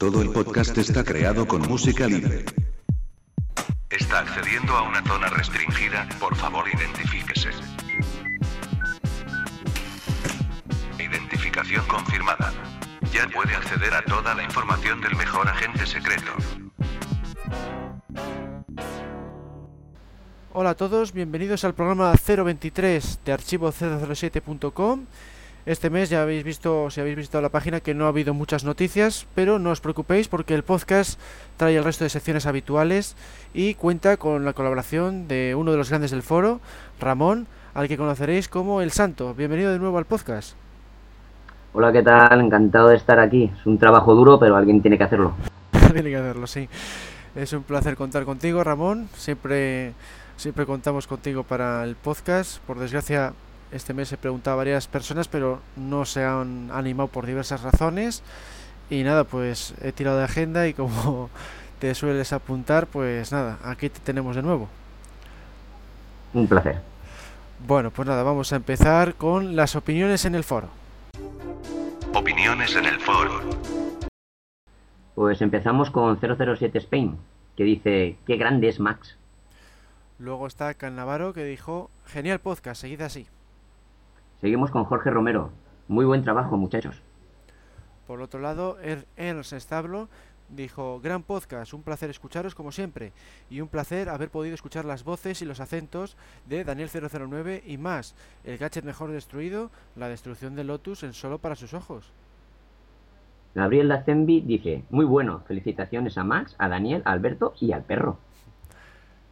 Todo el podcast está creado con música libre. Está accediendo a una zona restringida, por favor identifíquese. Identificación confirmada. Ya puede acceder a toda la información del mejor agente secreto. Hola a todos, bienvenidos al programa 023 de archivo007.com. Este mes ya habéis visto, si habéis visto la página, que no ha habido muchas noticias, pero no os preocupéis porque el podcast trae el resto de secciones habituales y cuenta con la colaboración de uno de los grandes del foro, Ramón, al que conoceréis como El Santo. Bienvenido de nuevo al podcast. Hola, ¿qué tal? Encantado de estar aquí. Es un trabajo duro, pero alguien tiene que hacerlo. tiene que hacerlo, sí. Es un placer contar contigo, Ramón. Siempre, siempre contamos contigo para el podcast. Por desgracia, este mes he preguntado a varias personas, pero no se han animado por diversas razones. Y nada, pues he tirado de agenda y como te sueles apuntar, pues nada, aquí te tenemos de nuevo. Un placer. Bueno, pues nada, vamos a empezar con las opiniones en el foro. Opiniones en el foro. Pues empezamos con 007 Spain, que dice, qué grande es Max. Luego está Canavaro que dijo, genial podcast, seguid así. Seguimos con Jorge Romero. Muy buen trabajo, muchachos. Por otro lado, er-, Ernst Establo dijo, gran podcast, un placer escucharos como siempre, y un placer haber podido escuchar las voces y los acentos de Daniel 009 y más, el gadget mejor destruido, la destrucción de Lotus en solo para sus ojos. Gabriel Lazenby dice, muy bueno, felicitaciones a Max, a Daniel, a Alberto y al perro.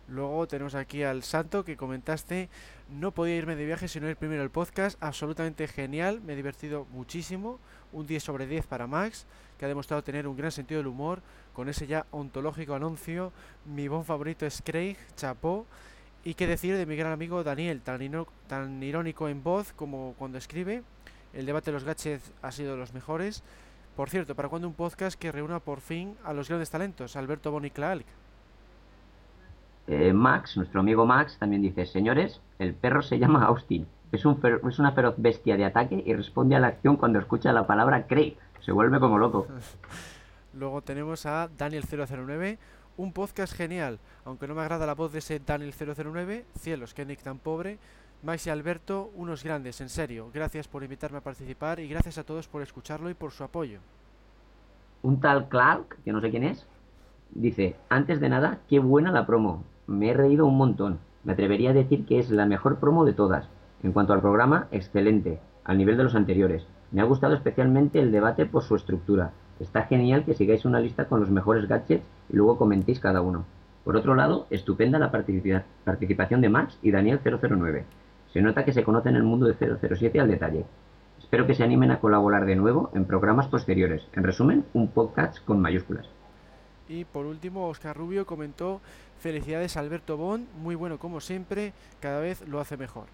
Luego tenemos aquí al Santo que comentaste, no podía irme de viaje sino ir primero al podcast, absolutamente genial, me he divertido muchísimo, un 10 sobre 10 para Max, que ha demostrado tener un gran sentido del humor, con ese ya ontológico anuncio, mi bon favorito es Craig, chapó, y qué decir de mi gran amigo Daniel, tan, tan irónico en voz como cuando escribe, el debate de los gadgets ha sido de los mejores, por cierto, ¿para cuando un podcast que reúna por fin a los grandes talentos, Alberto Clark? Eh, Max, nuestro amigo Max, también dice, señores, el perro se llama Austin. Es, un es una feroz bestia de ataque y responde a la acción cuando escucha la palabra Craig. Se vuelve como loco. Luego tenemos a Daniel009, un podcast genial, aunque no me agrada la voz de ese Daniel009, cielos, que Nick tan pobre. Max y Alberto, unos grandes, en serio. Gracias por invitarme a participar y gracias a todos por escucharlo y por su apoyo. Un tal Clark, que no sé quién es, dice, antes de nada, qué buena la promo me he reído un montón. Me atrevería a decir que es la mejor promo de todas. En cuanto al programa, excelente, al nivel de los anteriores. Me ha gustado especialmente el debate por su estructura. Está genial que sigáis una lista con los mejores gadgets y luego comentéis cada uno. Por otro lado, estupenda la participación de Max y Daniel 009. Se nota que se conocen el mundo de 007 al detalle. Espero que se animen a colaborar de nuevo en programas posteriores. En resumen, un podcast con mayúsculas. Y por último, Oscar Rubio comentó, felicidades Alberto Bond, muy bueno como siempre, cada vez lo hace mejor.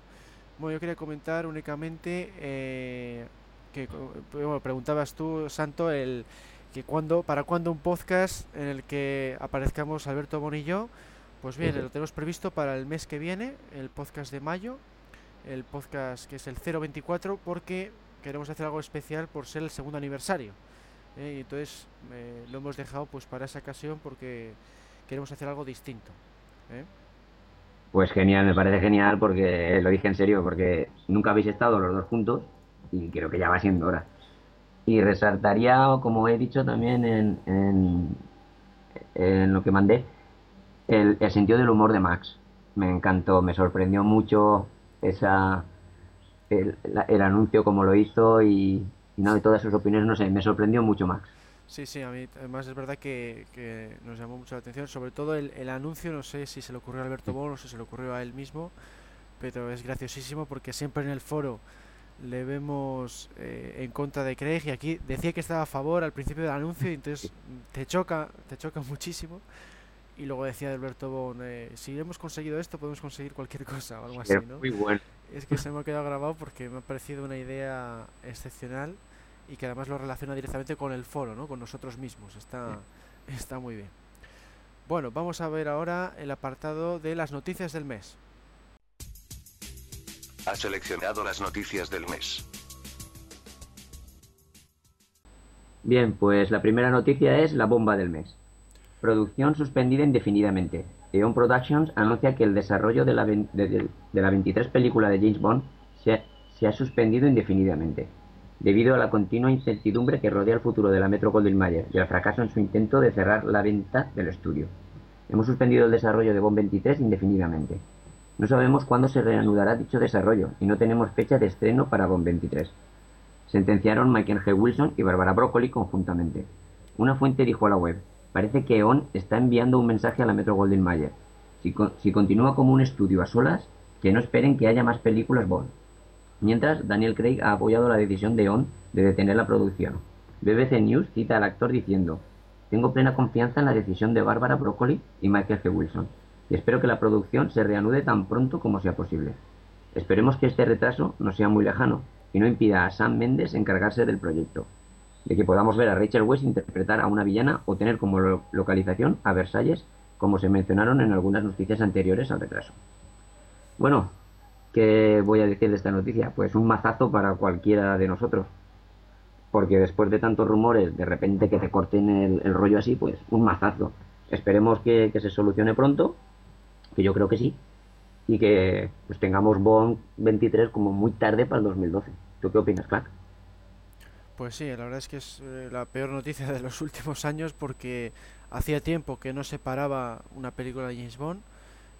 Bueno, yo quería comentar únicamente eh, que bueno, preguntabas tú, Santo, el que cuando, para cuándo un podcast en el que aparezcamos Alberto Bon y yo. Pues bien, lo tenemos previsto para el mes que viene, el podcast de mayo, el podcast que es el 024, porque queremos hacer algo especial por ser el segundo aniversario. ¿eh? y entonces eh, lo hemos dejado pues para esa ocasión porque queremos hacer algo distinto. ¿eh? Pues genial, me parece genial porque lo dije en serio, porque nunca habéis estado los dos juntos y creo que ya va siendo hora. Y resaltaría, como he dicho también en, en, lo que mandé, el, sentido del humor de Max. Me encantó, me sorprendió mucho esa el, el anuncio como lo hizo y, y no, de todas sus opiniones, no sé, me sorprendió mucho Max. Sí, sí, a mí además es verdad que, que nos llamó mucho la atención, sobre todo el, el, anuncio, no sé si se le ocurrió a Alberto Bono, o si se le ocurrió a él mismo, pero es graciosísimo porque siempre en el foro le vemos eh, en contra de Craig y aquí decía que estaba a favor al principio del anuncio y entonces te choca, te choca muchísimo. Y luego decía Alberto Bon, eh, si hemos conseguido esto, podemos conseguir cualquier cosa o algo así, ¿no? Muy bueno. Es que se me ha quedado grabado porque me ha parecido una idea excepcional y que además lo relaciona directamente con el foro, ¿no? Con nosotros mismos. Está, está muy bien. Bueno, vamos a ver ahora el apartado de las noticias del mes. Ha seleccionado las noticias del mes. Bien, pues la primera noticia es la bomba del mes. Producción suspendida indefinidamente. Eon Productions anuncia que el desarrollo de la, de, de la 23 película de James Bond se, se ha suspendido indefinidamente, debido a la continua incertidumbre que rodea el futuro de la Metro Goldwyn Mayer y al fracaso en su intento de cerrar la venta del estudio. Hemos suspendido el desarrollo de Bond 23 indefinidamente. No sabemos cuándo se reanudará dicho desarrollo y no tenemos fecha de estreno para Bond 23. Sentenciaron Michael G. Wilson y Barbara Broccoli conjuntamente. Una fuente dijo a la web, parece que EON está enviando un mensaje a la Metro Goldwyn Mayer. Si, si continúa como un estudio a solas, que no esperen que haya más películas Bond. Mientras, Daniel Craig ha apoyado la decisión de EON de detener la producción. BBC News cita al actor diciendo, tengo plena confianza en la decisión de Barbara Broccoli y Michael G. Wilson, y espero que la producción se reanude tan pronto como sea posible. Esperemos que este retraso no sea muy lejano y no impida a Sam Mendes encargarse del proyecto, de que podamos ver a Rachel Weisz interpretar a una villana o tener como lo localización a Versalles, como se mencionaron en algunas noticias anteriores al retraso. Bueno, ¿qué voy a decir de esta noticia? Pues un mazazo para cualquiera de nosotros. Porque después de tantos rumores, de repente que te corten el, rollo así, pues un mazazo. Esperemos que, que, se solucione pronto, que yo creo que sí, y que pues tengamos Bond 23 como muy tarde para el 2012. ¿Tú qué opinas, Clark? Pues sí, la verdad es que es eh, la peor noticia de los últimos años porque hacía tiempo que no se paraba una película de James Bond,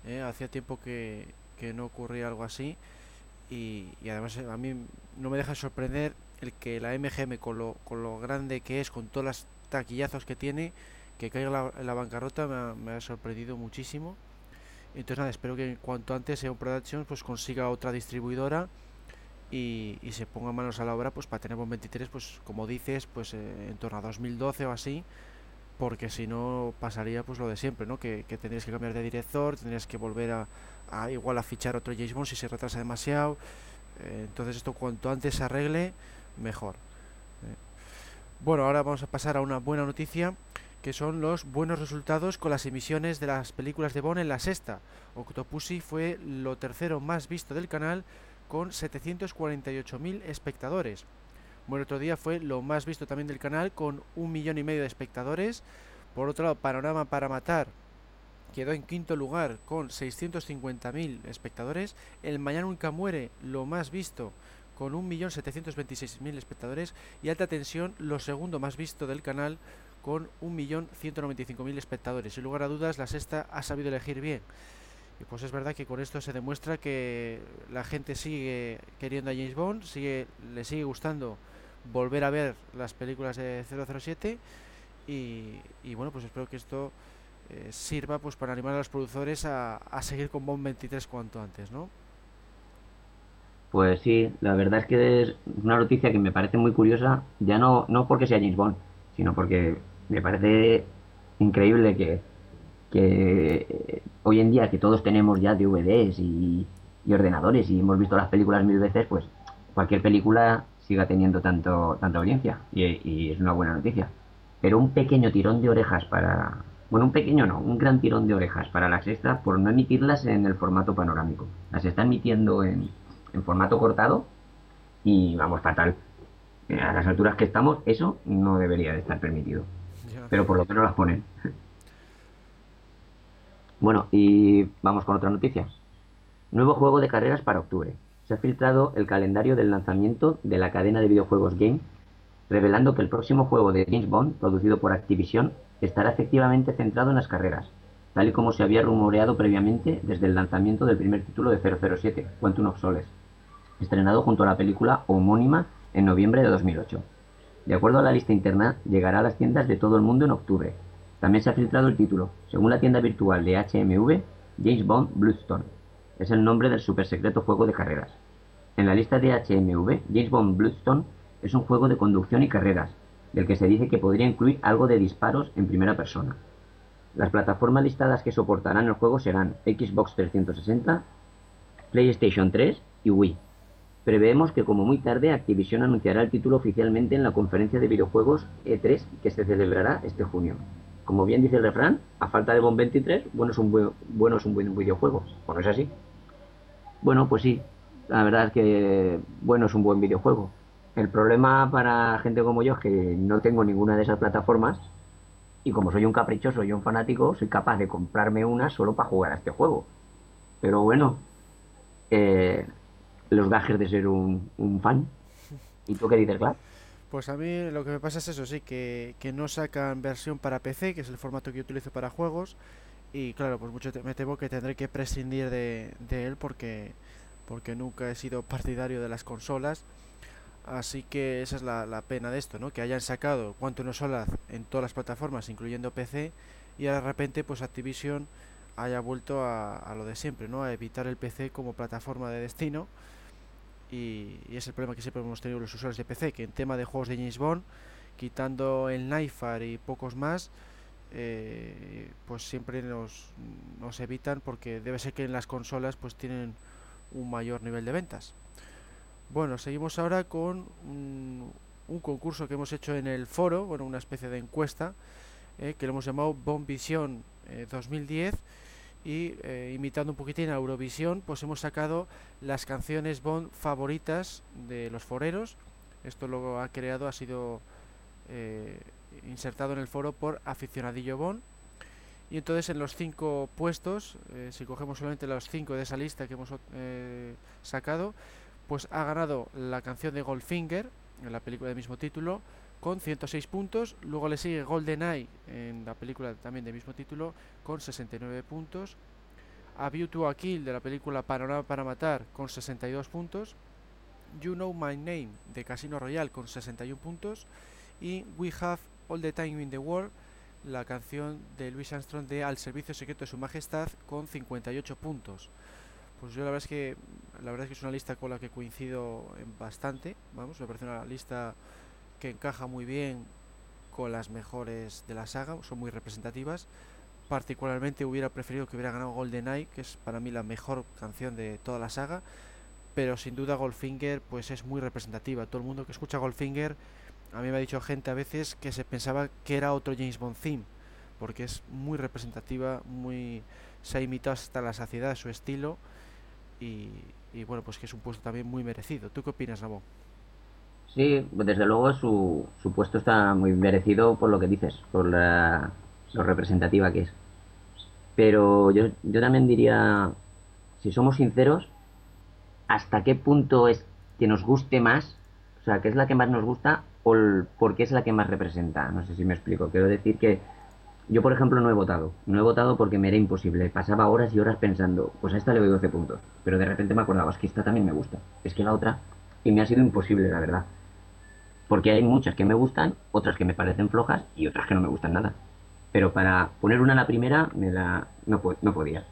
eh, hacía tiempo que, que, no ocurría algo así y, y, además a mí no me deja sorprender el que la MGM con lo, con lo grande que es, con todos los taquillazos que tiene, que caiga la, en la bancarrota me ha, me ha, sorprendido muchísimo. Entonces nada, espero que cuanto antes Eon Productions pues consiga otra distribuidora y, y, se ponga manos a la obra pues para tener Bond 23 pues como dices pues eh, en torno a 2012 o así porque si no pasaría pues lo de siempre no que, que tendrías que cambiar de director tendrías que volver a, igual a fichar otro James Bond si se retrasa demasiado eh, entonces esto cuanto antes se arregle mejor eh. bueno ahora vamos a pasar a una buena noticia que son los buenos resultados con las emisiones de las películas de Bond en la sexta. Octopussy fue lo tercero más visto del canal con 748.000 espectadores. Bueno, otro día fue lo más visto también del canal con un millón y medio de espectadores. Por otro lado, Panorama para Matar quedó en quinto lugar con 650.000 espectadores. El Mañana Nunca Muere, lo más visto con 1.726.000 espectadores. Y Alta Tensión, lo segundo más visto del canal con 1.195.000 espectadores. Sin lugar a dudas, la sexta ha sabido elegir bien. Y pues es verdad que con esto se demuestra que la gente sigue queriendo a James Bond, sigue, le sigue gustando volver a ver las películas de 007 y, y bueno, pues espero que esto eh, sirva pues para animar a los productores a, a, seguir con Bond 23 cuanto antes, ¿no? Pues sí, la verdad es que es una noticia que me parece muy curiosa, ya no, no porque sea James Bond, sino porque me parece increíble que, que hoy en día que todos tenemos ya DVDs y, y, ordenadores y hemos visto las películas mil veces, pues cualquier película siga teniendo tanto tanta audiencia y, es una buena noticia. Pero un pequeño tirón de orejas para... Bueno, un pequeño no, un gran tirón de orejas para la sexta por no emitirlas en el formato panorámico. Las está emitiendo en, en formato cortado y vamos fatal. A las alturas que estamos, eso no debería de estar permitido pero por lo menos las ponen. Bueno, y vamos con otra noticia. Nuevo juego de carreras para octubre. Se ha filtrado el calendario del lanzamiento de la cadena de videojuegos Game, revelando que el próximo juego de James Bond, producido por Activision, estará efectivamente centrado en las carreras, tal y como se había rumoreado previamente desde el lanzamiento del primer título de 007, Quantum of Solace, estrenado junto a la película homónima en noviembre de 2008. De acuerdo a la lista interna, llegará a las tiendas de todo el mundo en octubre. También se ha filtrado el título. Según la tienda virtual de HMV, James Bond Bloodstone. Es el nombre del super secreto juego de carreras. En la lista de HMV, James Bond Bloodstone es un juego de conducción y carreras, del que se dice que podría incluir algo de disparos en primera persona. Las plataformas listadas que soportarán el juego serán Xbox 360, PlayStation 3 y Wii. Preveemos que como muy tarde Activision anunciará el título oficialmente en la conferencia de videojuegos E3 que se celebrará este junio. Como bien dice el refrán, a falta de Bond 23, bueno es un buen, bueno es un buen videojuego. ¿O no es así? Bueno, pues sí, la verdad es que bueno es un buen videojuego. El problema para gente como yo es que no tengo ninguna de esas plataformas y como soy un caprichoso y un fanático, soy capaz de comprarme una solo para jugar a este juego. Pero bueno, eh, los gajes de ser un, fan. ¿Y tú qué dices, Clark? Pues a mí lo que me pasa es eso, sí, que, que no sacan versión para PC, que es el formato que utilizo para juegos. Y claro, pues mucho me temo que tendré que prescindir de, de él porque, porque nunca he sido partidario de las consolas. Así que esa es la, pena de esto, ¿no? Que hayan sacado Quantum of Solace en todas las plataformas, incluyendo PC, y de repente pues Activision haya vuelto a, a lo de siempre, ¿no? A evitar el PC como plataforma de destino y, es el problema que siempre hemos tenido los usuarios de PC, que en tema de juegos de James Bond, quitando el Nightfire y pocos más, eh, pues siempre nos, nos evitan porque debe ser que en las consolas pues tienen un mayor nivel de ventas. Bueno, seguimos ahora con un, concurso que hemos hecho en el foro, bueno, una especie de encuesta, eh, que lo hemos llamado Bond Vision eh, 2010 y eh, imitando un poquitín a Eurovisión, pues hemos sacado las canciones Bond favoritas de los foreros. Esto lo ha creado, ha sido eh, insertado en el foro por Aficionadillo Bond. Y entonces en los cinco puestos, si cogemos solamente los cinco de esa lista que hemos sacado, pues ha ganado la canción de Goldfinger, en la película del mismo título, con 106 puntos. Luego le sigue GoldenEye en la película también del mismo título con 69 puntos. A View to a Kill de la película Panorama para Matar con 62 puntos. You Know My Name de Casino Royale con 61 puntos. Y We Have All the Time in the World, la canción de Louis Armstrong de Al Servicio Secreto de Su Majestad con 58 puntos. Pues yo la verdad es que la verdad es que es una lista con la que coincido en bastante. Vamos, me parece una lista que encaja muy bien con las mejores de la saga, son muy representativas. Particularmente hubiera preferido que hubiera ganado GoldenEye, que es para mí la mejor canción de toda la saga, pero sin duda Goldfinger pues es muy representativa. Todo el mundo que escucha Goldfinger, a mí me ha dicho gente a veces que se pensaba que era otro James Bond theme, porque es muy representativa, muy se ha imitado hasta la saciedad su estilo y, bueno, pues que es un puesto también muy merecido. ¿Tú qué opinas, Ramón? Sí, desde luego su, su puesto está muy merecido por lo que dices, por la, lo representativa que es. Pero yo, yo también diría, si somos sinceros, ¿hasta qué punto es que nos guste más? O sea, ¿qué es la que más nos gusta o por qué es la que más representa? No sé si me explico. Quiero decir que yo, por ejemplo, no he votado. No he votado porque me era imposible. Pasaba horas y horas pensando, pues a esta le doy 12 puntos. Pero de repente me acordaba, es que esta también me gusta. Es que la otra... Y me ha sido imposible, la verdad. Porque hay muchas que me gustan, otras que me parecen flojas y otras que no me gustan nada. Pero para poner una a la primera, me la... no, no podía.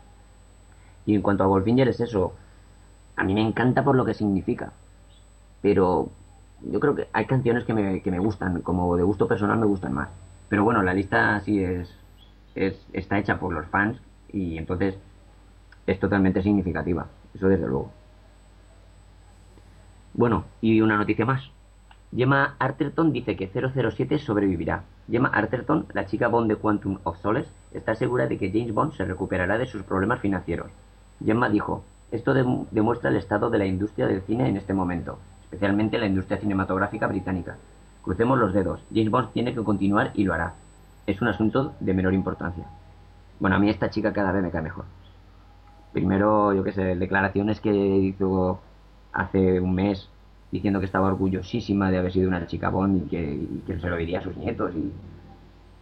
Y en cuanto a Goldfinger es eso. A mí me encanta por lo que significa. Pero yo creo que hay canciones que me, que me gustan, como de gusto personal me gustan más. Pero bueno, la lista sí es, es está hecha por los fans y entonces es totalmente significativa. Eso desde luego. Bueno, y una noticia más. Gemma Arterton dice que 007 sobrevivirá. Gemma Arterton, la chica Bond de Quantum of Solace, está segura de que James Bond se recuperará de sus problemas financieros. Gemma dijo, esto de demuestra el estado de la industria del cine en este momento, especialmente la industria cinematográfica británica. Crucemos los dedos, James Bond tiene que continuar y lo hará. Es un asunto de menor importancia. Bueno, a mí esta chica cada vez me cae mejor. Primero, yo qué sé, declaraciones que hizo hace un mes diciendo que estaba orgullosísima de haber sido una chica Bond y que, se lo diría a sus nietos y,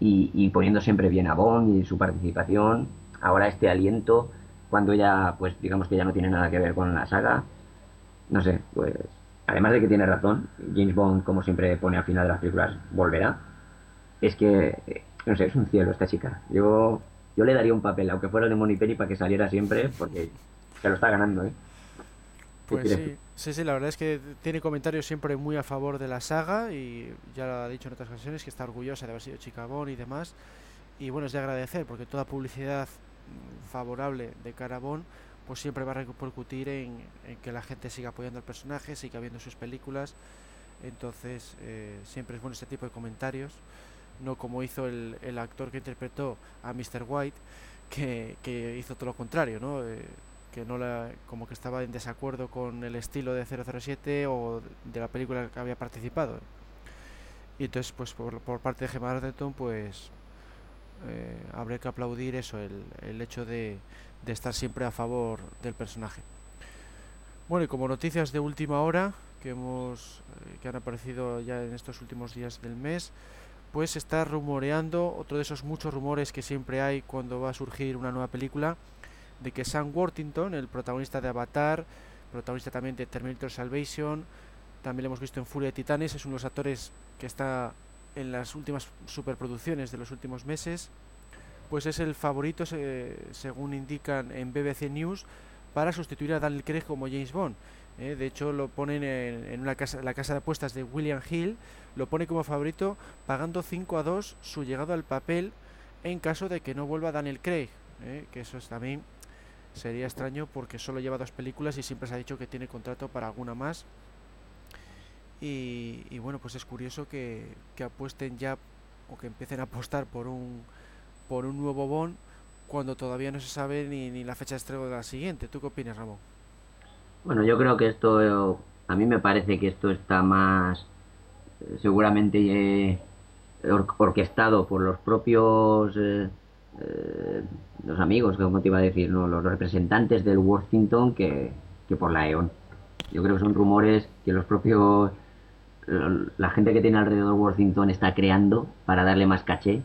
y, y, poniendo siempre bien a Bond y su participación. Ahora este aliento, cuando ella, pues digamos que ya no tiene nada que ver con la saga, no sé, pues además de que tiene razón, James Bond, como siempre pone al final de las películas, volverá. Es que, no sé, es un cielo esta chica. Yo, yo le daría un papel, aunque fuera el de Moni Penny, para que saliera siempre, porque se lo está ganando, ¿eh? Pues sí, sí, sí, la verdad es que tiene comentarios siempre muy a favor de la saga y ya lo ha dicho en otras ocasiones que está orgullosa de haber sido Chicabón y demás. Y bueno, es de agradecer porque toda publicidad favorable de Carabón pues siempre va a repercutir en, que la gente siga apoyando al personaje, siga viendo sus películas. Entonces eh, siempre es bueno este tipo de comentarios, no como hizo el, el actor que interpretó a Mr. White, que, que hizo todo lo contrario, ¿no? Eh, que no la, como que estaba en desacuerdo con el estilo de 007 o de la película que había participado. Y entonces, pues por, por parte de Gemma Arterton, pues eh, habría que aplaudir eso, el, el hecho de, de, estar siempre a favor del personaje. Bueno, y como noticias de última hora que hemos eh, que han aparecido ya en estos últimos días del mes, pues está rumoreando otro de esos muchos rumores que siempre hay cuando va a surgir una nueva película de que Sam Worthington, el protagonista de Avatar, protagonista también de Terminator Salvation, también lo hemos visto en Furia de Titanes, es uno de los actores que está en las últimas superproducciones de los últimos meses, pues es el favorito, se, según indican en BBC News, para sustituir a Daniel Craig como James Bond. Eh, de hecho, lo ponen en, en, una casa, la casa de apuestas de William Hill, lo pone como favorito pagando 5 a 2 su llegado al papel en caso de que no vuelva Daniel Craig, eh, que eso es también sería extraño porque solo lleva dos películas y siempre se ha dicho que tiene contrato para alguna más. Y, bueno, pues es curioso que, apuesten ya o que empiecen a apostar por un, por un nuevo Bond cuando todavía no se sabe ni, ni la fecha de estreno de la siguiente. ¿Tú qué opinas, Ramón? Bueno, yo creo que esto, a mí me parece que esto está más eh, seguramente eh, or orquestado por los propios eh, eh, los amigos, como te iba a decir, ¿no? los representantes del Worthington que, que por la EON. Yo creo que son rumores que los propios la gente que tiene alrededor Worthington está creando para darle más caché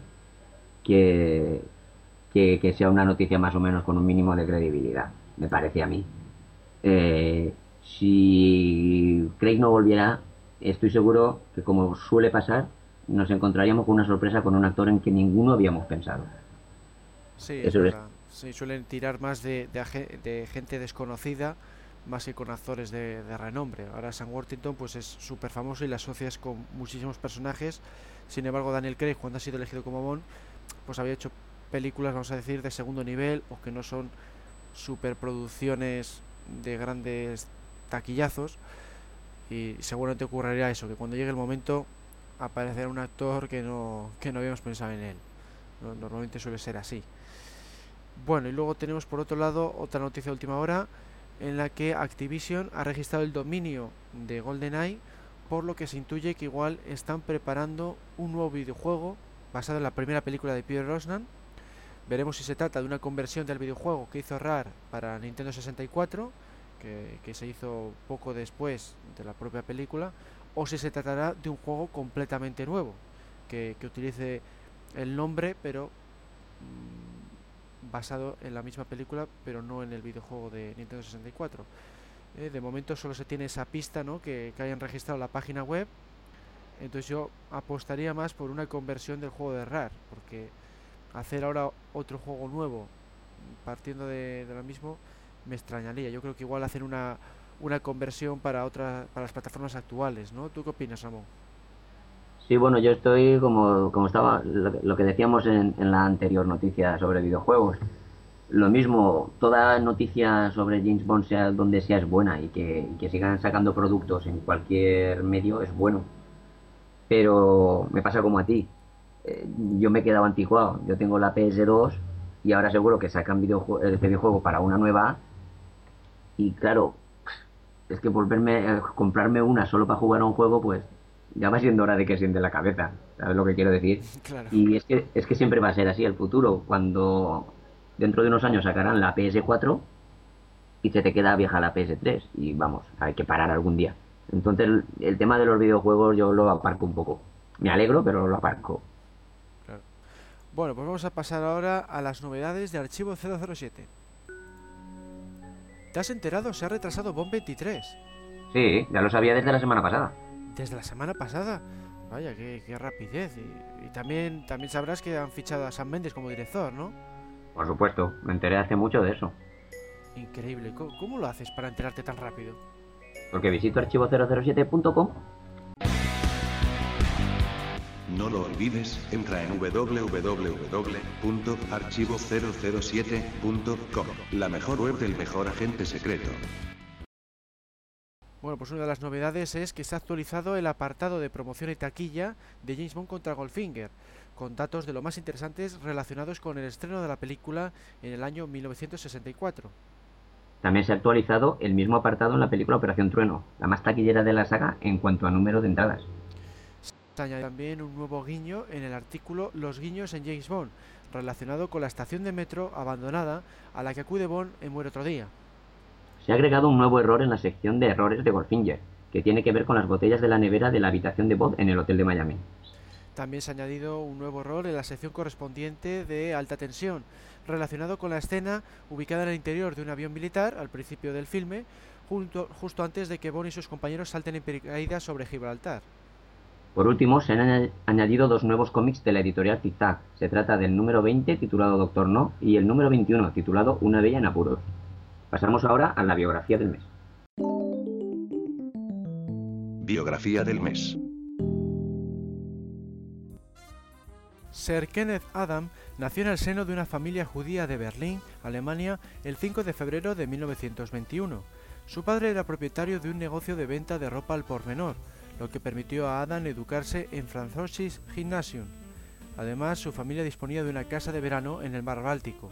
que, que, que, sea una noticia más o menos con un mínimo de credibilidad, me parece a mí. Eh, si Craig no volviera, estoy seguro que como suele pasar, nos encontraríamos con una sorpresa con un actor en que ninguno habíamos pensado. Sí, Eso es sí suelen tirar más de, de, de gente desconocida más que con actores de, de, renombre. Ahora Sam Worthington pues es súper famoso y la asocias con muchísimos personajes. Sin embargo, Daniel Craig, cuando ha sido elegido como Bond, pues había hecho películas, vamos a decir, de segundo nivel o que no son superproducciones de grandes taquillazos. Y seguramente ocurrirá eso, que cuando llegue el momento aparecerá un actor que no, que no habíamos pensado en él. Normalmente suele ser así. Bueno, y luego tenemos por otro lado otra noticia de última hora en la que Activision ha registrado el dominio de GoldenEye, por lo que se intuye que igual están preparando un nuevo videojuego basado en la primera película de Pierre Rosnan. Veremos si se trata de una conversión del videojuego que hizo RAR para Nintendo 64, que, que se hizo poco después de la propia película, o si se tratará de un juego completamente nuevo, que, utilice el nombre, pero mmm, basado en la misma película, pero no en el videojuego de Nintendo 64. Eh, de momento solo se tiene esa pista, ¿no? Que, hayan registrado la página web. Entonces yo apostaría más por una conversión del juego de RAR, porque hacer ahora otro juego nuevo partiendo de, lo mismo me extrañaría. Yo creo que igual hacer una, una conversión para otra, para las plataformas actuales, ¿no? ¿Tú qué opinas, Ramón? Sí, bueno, yo estoy como, como estaba lo, que decíamos en, en, la anterior noticia sobre videojuegos. Lo mismo, toda noticia sobre James Bond, sea donde sea, es buena y que, que sigan sacando productos en cualquier medio es bueno. Pero me pasa como a ti. Eh, yo me he quedado anticuado. Yo tengo la PS2 y ahora seguro que sacan videojue este videojuego para una nueva. Y claro, es que volverme a comprarme una solo para jugar a un juego, pues ya va siendo hora de que siente la cabeza, ¿sabes lo que quiero decir? Claro. Y es que, es que siempre va a ser así el futuro, cuando dentro de unos años sacarán la PS4 y se te queda vieja la PS3 y vamos, hay que parar algún día. Entonces el, el tema de los videojuegos yo lo aparco un poco. Me alegro, pero lo aparco. Claro. Bueno, pues vamos a pasar ahora a las novedades de Archivo 007. ¿Te has enterado? Se ha retrasado Bomb 23. Sí, ya lo sabía desde la semana pasada desde la semana pasada. Vaya, qué, qué rapidez. Y, y, también, también sabrás que han fichado a Sam Mendes como director, ¿no? Por supuesto, me enteré hace mucho de eso. Increíble. ¿Cómo, cómo lo haces para enterarte tan rápido? Porque visito archivo007.com. No lo olvides, entra en www.archivo007.com, la mejor web del mejor agente secreto. Bueno, pues una de las novedades es que se ha actualizado el apartado de promoción y taquilla de James Bond contra Goldfinger, con datos de lo más interesantes relacionados con el estreno de la película en el año 1964. También se ha actualizado el mismo apartado en la película Operación Trueno, la más taquillera de la saga en cuanto a número de entradas. Se añade también un nuevo guiño en el artículo Los guiños en James Bond, relacionado con la estación de metro abandonada a la que acude Bond en Muere otro día. Se ha agregado un nuevo error en la sección de errores de Goldfinger, que tiene que ver con las botellas de la nevera de la habitación de Bond en el hotel de Miami. También se ha añadido un nuevo error en la sección correspondiente de alta tensión, relacionado con la escena ubicada en el interior de un avión militar al principio del filme, justo antes de que Bond y sus compañeros salten en paracaídas sobre Gibraltar. Por último, se han añadido dos nuevos cómics de la editorial Tic Tac. Se trata del número 20 titulado Doctor No y el número 21 titulado Una bella en apuros. Pasamos ahora a la biografía del mes. Biografía del mes. Sir Kenneth Adam nació en el seno de una familia judía de Berlín, Alemania, el 5 de febrero de 1921. Su padre era propietario de un negocio de venta de ropa al por menor, lo que permitió a Adam educarse en Französisch Gymnasium. Además, su familia disponía de una casa de verano en el mar Báltico.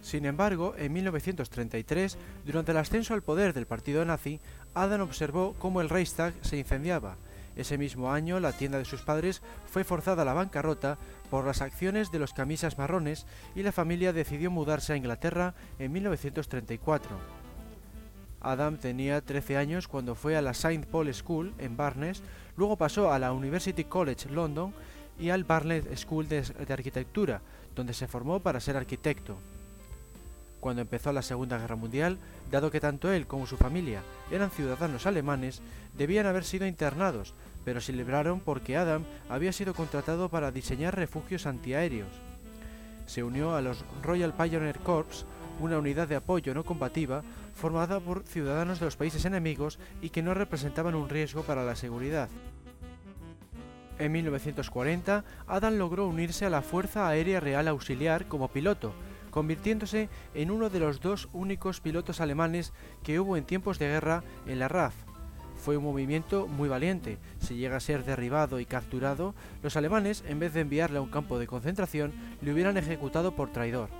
Sin embargo, en 1933, durante el ascenso al poder del partido nazi, Adam observó cómo el Reichstag se incendiaba. Ese mismo año, la tienda de sus padres fue forzada a la bancarrota por las acciones de los camisas marrones y la familia decidió mudarse a Inglaterra en 1934. Adam tenía 13 años cuando fue a la St. Paul School en Barnes, luego pasó a la University College London y al Barnet School de, Arquitectura, donde se formó para ser arquitecto. Cuando empezó la Segunda Guerra Mundial, dado que tanto él como su familia eran ciudadanos alemanes, debían haber sido internados, pero se libraron porque Adam había sido contratado para diseñar refugios antiaéreos. Se unió a los Royal Pioneer Corps, una unidad de apoyo no combativa formada por ciudadanos de los países enemigos y que no representaban un riesgo para la seguridad. En 1940, Adam logró unirse a la Fuerza Aérea Real Auxiliar como piloto, convirtiéndose en uno de los dos únicos pilotos alemanes que hubo en tiempos de guerra en la RAF. Fue un movimiento muy valiente. Si llega a ser derribado y capturado, los alemanes, en vez de enviarle a un campo de concentración, le hubieran ejecutado por traidor.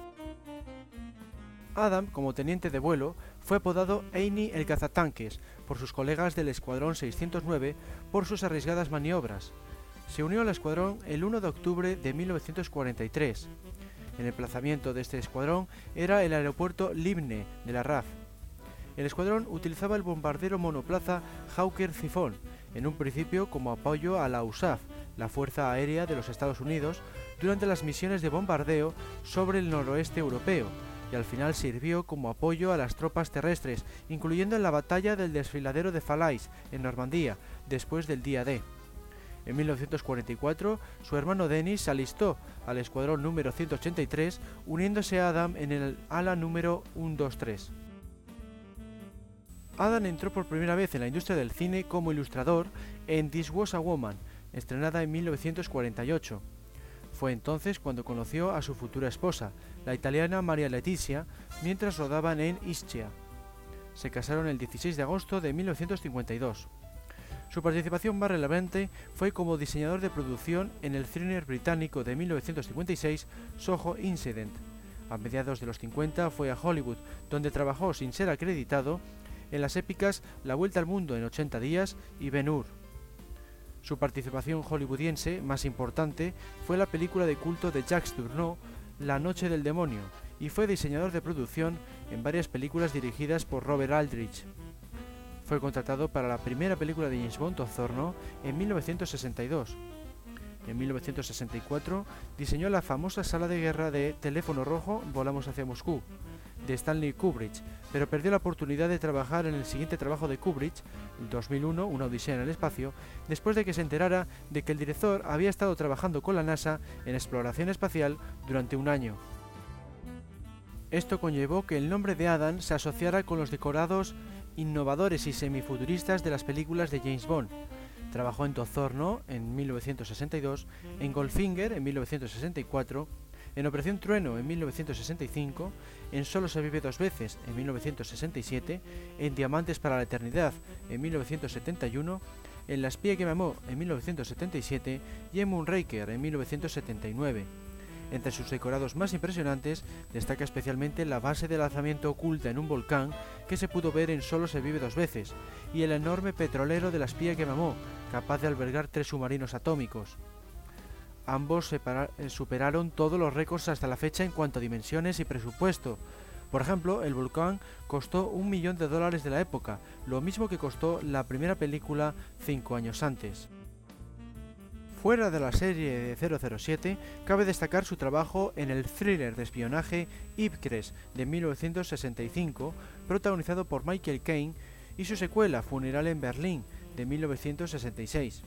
Adam, como teniente de vuelo, fue apodado Eini el cazatanques por sus colegas del Escuadrón 609 por sus arriesgadas maniobras. Se unió al escuadrón el 1 de octubre de 1943. El emplazamiento de este escuadrón era el aeropuerto Libne de la RAF. El escuadrón utilizaba el bombardero monoplaza Hawker Zifón, en un principio como apoyo a la USAF, la Fuerza Aérea de los Estados Unidos, durante las misiones de bombardeo sobre el noroeste europeo, y al final sirvió como apoyo a las tropas terrestres, incluyendo en la batalla del desfiladero de Falais, en Normandía, después del día D. En 1944, su hermano Denis se alistó al escuadrón número 183, uniéndose a Adam en el ala número 123. Adam entró por primera vez en la industria del cine como ilustrador en This Was a Woman, estrenada en 1948. Fue entonces cuando conoció a su futura esposa, la italiana María Letizia, mientras rodaban en Ischia. Se casaron el 16 de agosto de 1952. Su participación más relevante fue como diseñador de producción en el thriller británico de 1956 Soho Incident. A mediados de los 50 fue a Hollywood, donde trabajó sin ser acreditado en las épicas La Vuelta al Mundo en 80 días y Ben Hur. Su participación hollywoodiense más importante fue la película de culto de Jacques Tourneau, La Noche del Demonio, y fue diseñador de producción en varias películas dirigidas por Robert Aldrich. Fue contratado para la primera película de James Bond, Osorno, en 1962. En 1964 diseñó la famosa sala de guerra de Teléfono Rojo Volamos hacia Moscú, de Stanley Kubrick, pero perdió la oportunidad de trabajar en el siguiente trabajo de Kubrick, en 2001, Una Odisea en el Espacio, después de que se enterara de que el director había estado trabajando con la NASA en exploración espacial durante un año. Esto conllevó que el nombre de Adam se asociara con los decorados innovadores y semifuturistas de las películas de James Bond. Trabajó en Tozorno en 1962, en Goldfinger en 1964, en Operación Trueno en 1965, en Solo se vive dos veces en 1967, en Diamantes para la Eternidad en 1971, en La espía que me amó en 1977 y en Moonraker en 1979. Entre sus decorados más impresionantes destaca especialmente la base de lanzamiento oculta en un volcán que se pudo ver en Solo se vive dos veces, y el enorme petrolero de la espía que mamó, capaz de albergar tres submarinos atómicos. Ambos eh, superaron todos los récords hasta la fecha en cuanto a dimensiones y presupuesto. Por ejemplo, el volcán costó un millón de dólares de la época, lo mismo que costó la primera película cinco años antes. Fuera de la serie de 007, cabe destacar su trabajo en el thriller de espionaje Ipcres de 1965, protagonizado por Michael Caine, y su secuela Funeral en Berlín de 1966.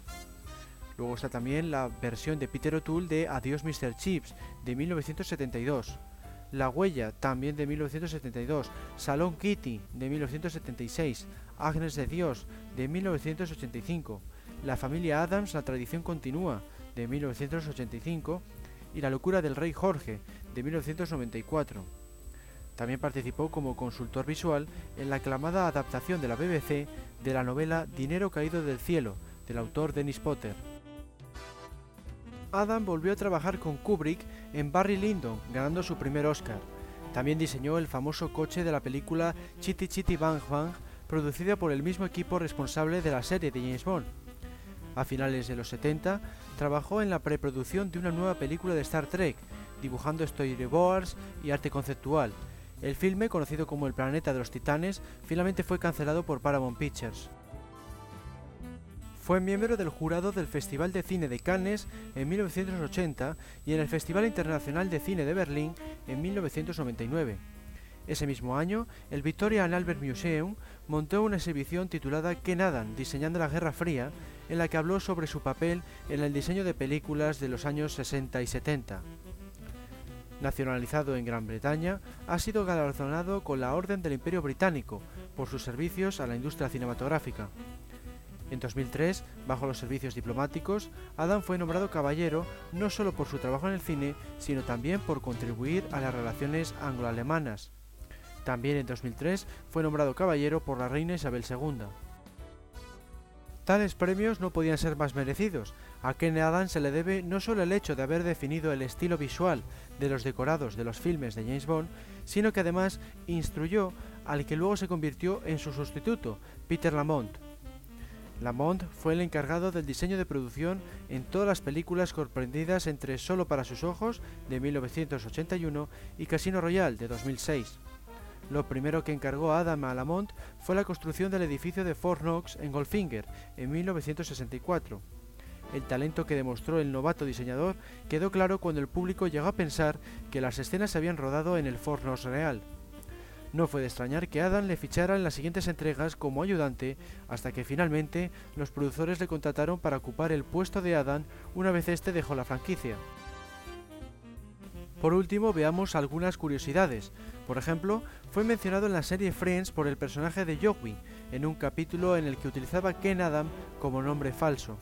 Luego está también la versión de Peter O'Toole de Adiós Mr. Chips de 1972. La Huella, también de 1972, Salón Kitty, de 1976, Agnes de Dios, de 1985, La familia Adams, la tradición continúa, de 1985, y La locura del rey Jorge, de 1994. También participó como consultor visual en la aclamada adaptación de la BBC de la novela Dinero caído del cielo, del autor Dennis Potter. Adam volvió a trabajar con Kubrick en Barry Lyndon, ganando su primer Oscar. También diseñó el famoso coche de la película Chitty Chitty Bang Bang, producida por el mismo equipo responsable de la serie de James Bond. A finales de los 70, trabajó en la preproducción de una nueva película de Star Trek, dibujando storyboards y arte conceptual. El filme, conocido como El planeta de los titanes, finalmente fue cancelado por Paramount Pictures. Fue miembro del jurado del Festival de Cine de Cannes en 1980 y en el Festival Internacional de Cine de Berlín en 1999. Ese mismo año, el Victoria and Albert Museum montó una exhibición titulada ¿Qué nadan? diseñando la Guerra Fría, en la que habló sobre su papel en el diseño de películas de los años 60 y 70. Nacionalizado en Gran Bretaña, ha sido galardonado con la Orden del Imperio Británico por sus servicios a la industria cinematográfica. En 2003, bajo los servicios diplomáticos, Adam fue nombrado caballero no solo por su trabajo en el cine, sino también por contribuir a las relaciones anglo-alemanas. También en 2003 fue nombrado caballero por la reina Isabel II. Tales premios no podían ser más merecidos. A Ken Adam se le debe no solo el hecho de haber definido el estilo visual de los decorados de los filmes de James Bond, sino que además instruyó al que luego se convirtió en su sustituto, Peter Lamont, Lamont fue el encargado del diseño de producción en todas las películas comprendidas entre Solo para sus ojos de 1981 y Casino Royale de 2006. Lo primero que encargó Adam a Lamont fue la construcción del edificio de Fort Knox en Goldfinger en 1964. El talento que demostró el novato diseñador quedó claro cuando el público llegó a pensar que las escenas se habían rodado en el Fort Knox real. No fue de extrañar que Adam le fichara en las siguientes entregas como ayudante, hasta que finalmente los productores le contrataron para ocupar el puesto de Adam una vez este dejó la franquicia. Por último, veamos algunas curiosidades. Por ejemplo, fue mencionado en la serie Friends por el personaje de Joey, en un capítulo en el que utilizaba Ken Adam como nombre falso.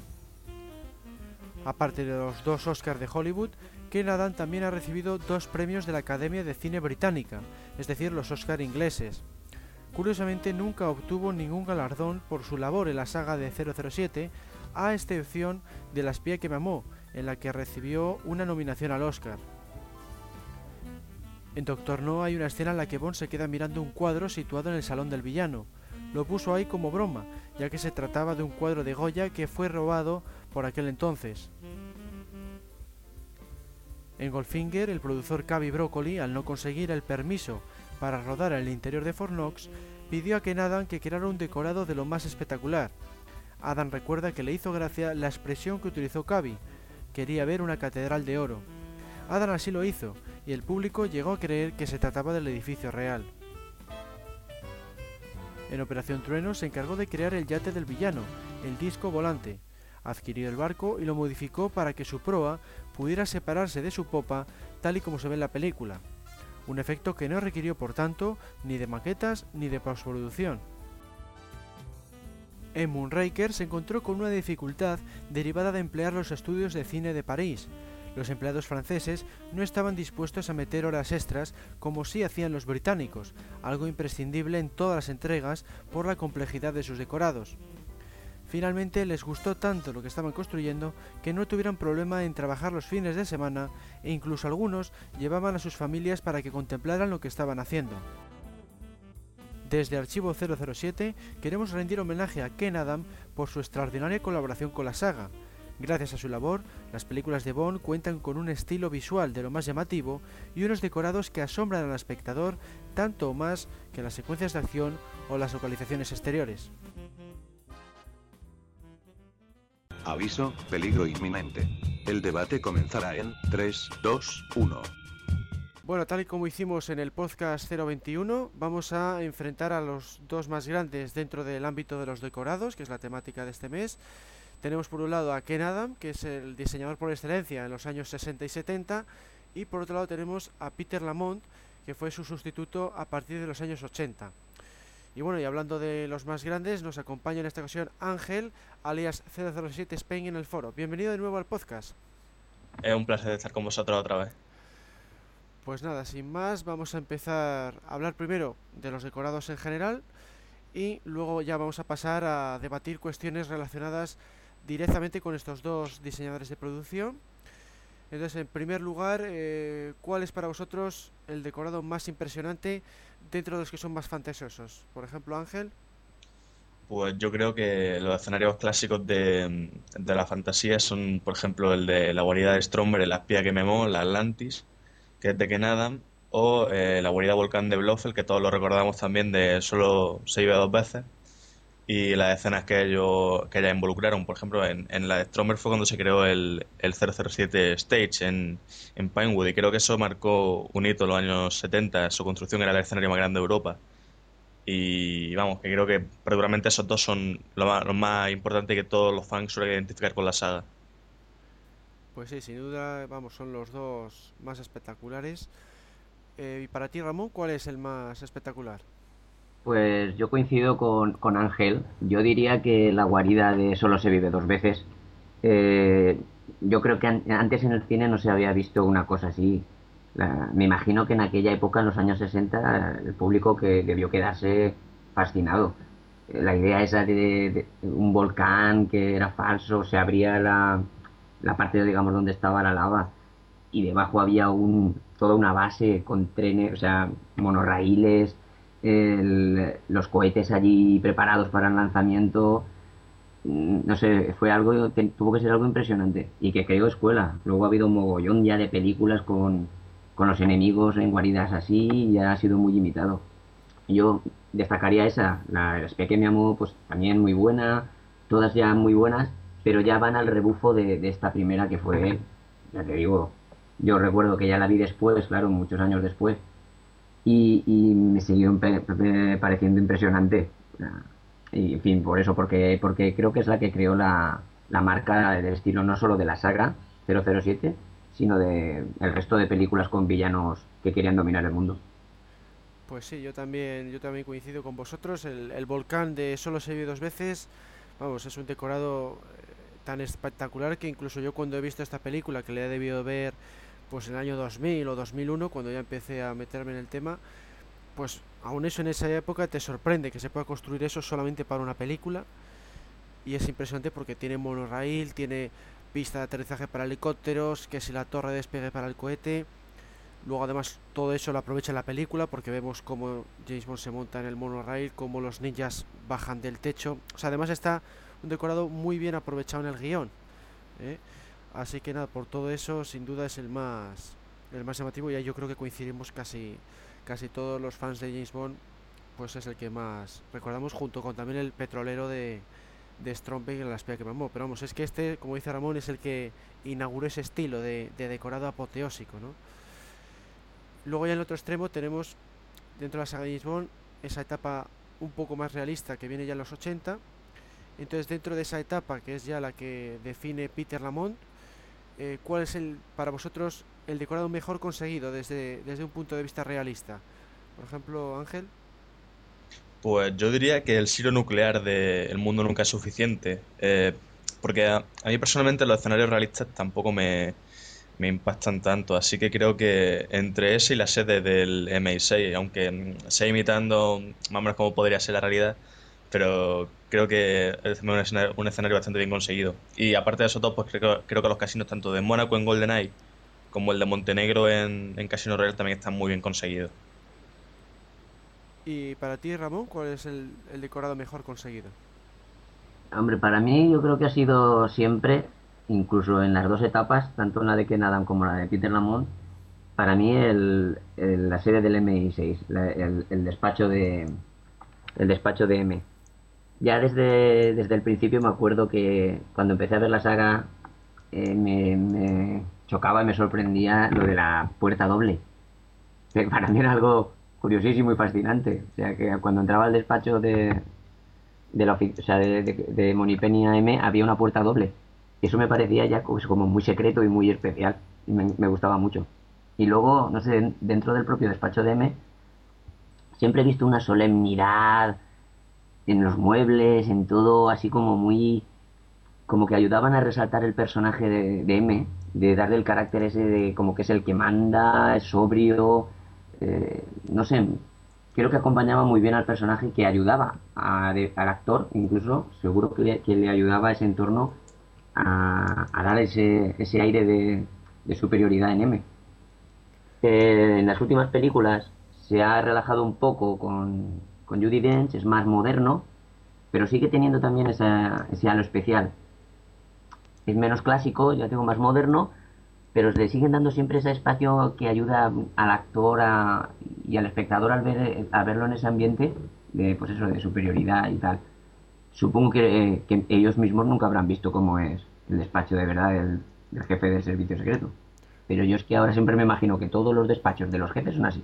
Aparte de los dos Oscars de Hollywood, Ken Adam también ha recibido dos premios de la Academia de Cine Británica, es decir, los Oscar ingleses. Curiosamente nunca obtuvo ningún galardón por su labor en la saga de 007, a excepción de La espía que me amó, en la que recibió una nominación al Oscar. En Doctor No hay una escena en la que Bond se queda mirando un cuadro situado en el salón del villano. Lo puso ahí como broma, ya que se trataba de un cuadro de Goya que fue robado por aquel entonces. En Goldfinger, el productor Cavi Broccoli, al no conseguir el permiso para rodar en el interior de Fornox, pidió a Ken Adam que creara un decorado de lo más espectacular. Adam recuerda que le hizo gracia la expresión que utilizó Cavi, quería ver una catedral de oro. Adam así lo hizo, y el público llegó a creer que se trataba del edificio real. En Operación Trueno se encargó de crear el yate del villano, el disco volante. Adquirió el barco y lo modificó para que su proa pudiera separarse de su popa tal y como se ve en la película, un efecto que no requirió por tanto ni de maquetas ni de postproducción. En Moonraker se encontró con una dificultad derivada de emplear los estudios de cine de París. Los empleados franceses no estaban dispuestos a meter horas extras como sí hacían los británicos, algo imprescindible en todas las entregas por la complejidad de sus decorados. Finalmente les gustó tanto lo que estaban construyendo que no tuvieron problema en trabajar los fines de semana e incluso algunos llevaban a sus familias para que contemplaran lo que estaban haciendo. Desde Archivo 007 queremos rendir homenaje a Ken Adam por su extraordinaria colaboración con la saga. Gracias a su labor, las películas de Bond cuentan con un estilo visual de lo más llamativo y unos decorados que asombran al espectador tanto o más que las secuencias de acción o las localizaciones exteriores. Aviso, peligro inminente. El debate comenzará en 3, 2, 1. Bueno, tal y como hicimos en el podcast 021, vamos a enfrentar a los dos más grandes dentro del ámbito de los decorados, que es la temática de este mes. Tenemos por un lado a Ken Adam, que es el diseñador por excelencia en los años 60 y 70, y por otro lado tenemos a Peter Lamont, que fue su sustituto a partir de los años 80. Y bueno, y hablando de los más grandes, nos acompaña en esta ocasión Ángel, alias 007 Spain en el foro. Bienvenido de nuevo al podcast. Es un placer estar con vosotros otra vez. Pues nada, sin más, vamos a empezar a hablar primero de los decorados en general y luego ya vamos a pasar a debatir cuestiones relacionadas directamente con estos dos diseñadores de producción. Entonces, en primer lugar, eh, ¿cuál es para vosotros el decorado más impresionante dentro de los que son más fantasiosos? Por ejemplo, Ángel. Pues yo creo que los escenarios clásicos de, de la fantasía son, por ejemplo, el de la guarida de Stromberg, el espía que memó, la Atlantis, que es de Adam, o eh, la guarida volcán de Blofeld, que todos lo recordamos también de solo se iba dos veces, y las escenas que ellos que ya involucraron. Por ejemplo, en, en la de Stromer fue cuando se creó el, el 007 Stage en, en Pinewood, y creo que eso marcó un hito en los años 70. Su construcción era el escenario más grande de Europa. Y vamos, que creo que perduramente esos dos son lo más, lo importante que todos los fans suelen identificar con la saga. Pues sí, sin duda, vamos, son los dos más espectaculares. Eh, y para ti, Ramón, ¿cuál es el más espectacular? Pues yo coincido con, con Ángel. Yo diría que la guarida de Solo se vive dos veces. eh, yo creo que an- antes en el cine no se había visto una cosa así. Me imagino que en aquella época, en los años 60, el público que debió quedarse fascinado. Eh, La idea esa de, de un volcán que era falso, se abría la, la parte, digamos, donde estaba la lava y debajo había un, toda una base con trenes, o sea, monorraíles, el- los cohetes allí preparados para el lanzamiento. Mm, No sé, fue algo, que tuvo que ser algo impresionante y que creó escuela. Luego ha habido un mogollón ya de películas con, con los enemigos en guaridas así y ha sido muy imitado. Yo destacaría esa, la el Spec que me amó, pues también muy buena, todas ya muy buenas, pero ya van al rebufo de, de esta primera que fue, ya te digo, yo recuerdo que ya la vi después, claro, muchos años después, y, me siguió pareciendo impresionante. Y en fin, por eso, porque, porque creo que es la que creó la, la marca del estilo no solo de la saga 007, sino de el resto de películas con villanos que querían dominar el mundo. Pues sí, yo también, yo también coincido con vosotros. El, el volcán de Solo se vive dos veces, vamos, es un decorado eh, tan espectacular que incluso yo cuando he visto esta película, que le he debido ver pues en el año 2000 o 2001, cuando ya empecé a meterme en el tema, pues aún eso en esa época te sorprende que se pueda construir eso solamente para una película. Y es impresionante porque tiene monorail, tiene pista de aterrizaje para helicópteros, que si la torre de despegue para el cohete. Luego además todo eso lo aprovecha la película porque vemos cómo James Bond se monta en el monorail, cómo los ninjas bajan del techo. O sea, además está un decorado muy bien aprovechado en el guion. ¿eh? Así que nada, por todo eso sin duda es el más el más llamativo y ahí yo creo que coincidimos casi casi todos los fans de James Bond, pues es el que más recordamos junto con también el petrolero de de Stromberg en la espía que mamó. Pero vamos, es que este, como dice Ramón, es el que inauguró ese estilo de, de decorado apoteósico, ¿no? Luego ya en el otro extremo tenemos dentro de la saga de James Bond esa etapa un poco más realista que viene ya en los 80. Entonces dentro de esa etapa, que es ya la que define Peter Lamont, eh, ¿cuál es el para vosotros el decorado mejor conseguido desde, desde un punto de vista realista? Por ejemplo, Ángel. Pues yo diría que el silo nuclear de El mundo nunca es suficiente. eh, porque a, a mí personalmente los escenarios realistas tampoco me, me impactan tanto. Así que creo que entre ese y la sede del MI6, aunque sea imitando más o menos como podría ser la realidad, pero creo que es un escenario, un escenario bastante bien conseguido. Y aparte de eso todo, pues creo, creo que los casinos, tanto de Mónaco en GoldenEye como el de Montenegro en, en Casino Royale, también están muy bien conseguidos. Y para ti, Ramón, ¿cuál es el, el decorado mejor conseguido? Hombre, para mí yo creo que ha sido siempre, incluso en las dos etapas, tanto en la de Ken Adam como la de Peter Lamont, para mí el, el- la serie del MI6, la- el, el despacho de el despacho de M. Ya desde, desde el principio me acuerdo que cuando empecé a ver la saga eh, me, me chocaba y me sorprendía lo de la puerta doble. Para mí era algo curiosísimo y fascinante. O sea, que cuando entraba al despacho de, de la o sea, de, de, de Moneypenny AM había una puerta doble. Y eso me parecía ya pues, como muy secreto y muy especial. Y me, me gustaba mucho. Y luego, no sé, dentro del propio despacho de M, siempre he visto una solemnidad en los muebles, en todo, así como muy. como que ayudaban a resaltar el personaje de, M, de darle el carácter ese de como que es el que manda, es sobrio, eh, no sé, creo que acompañaba muy bien al personaje que ayudaba a- al actor, incluso, seguro que le, ayudaba a ese entorno a, dar ese, ese aire de, de superioridad en M. Eh, en las últimas películas se ha relajado un poco con, con Judi Dench, es más moderno, pero sigue teniendo también esa- ese halo especial. Es menos clásico, ya tengo más moderno, pero le siguen dando siempre ese espacio que ayuda al actor y al espectador al a verlo en ese ambiente de, pues eso, de superioridad y tal. Supongo que, eh, que ellos mismos nunca habrán visto cómo es el despacho de verdad del, del jefe del servicio secreto. Pero yo es que ahora siempre me imagino que todos los despachos de los jefes son así.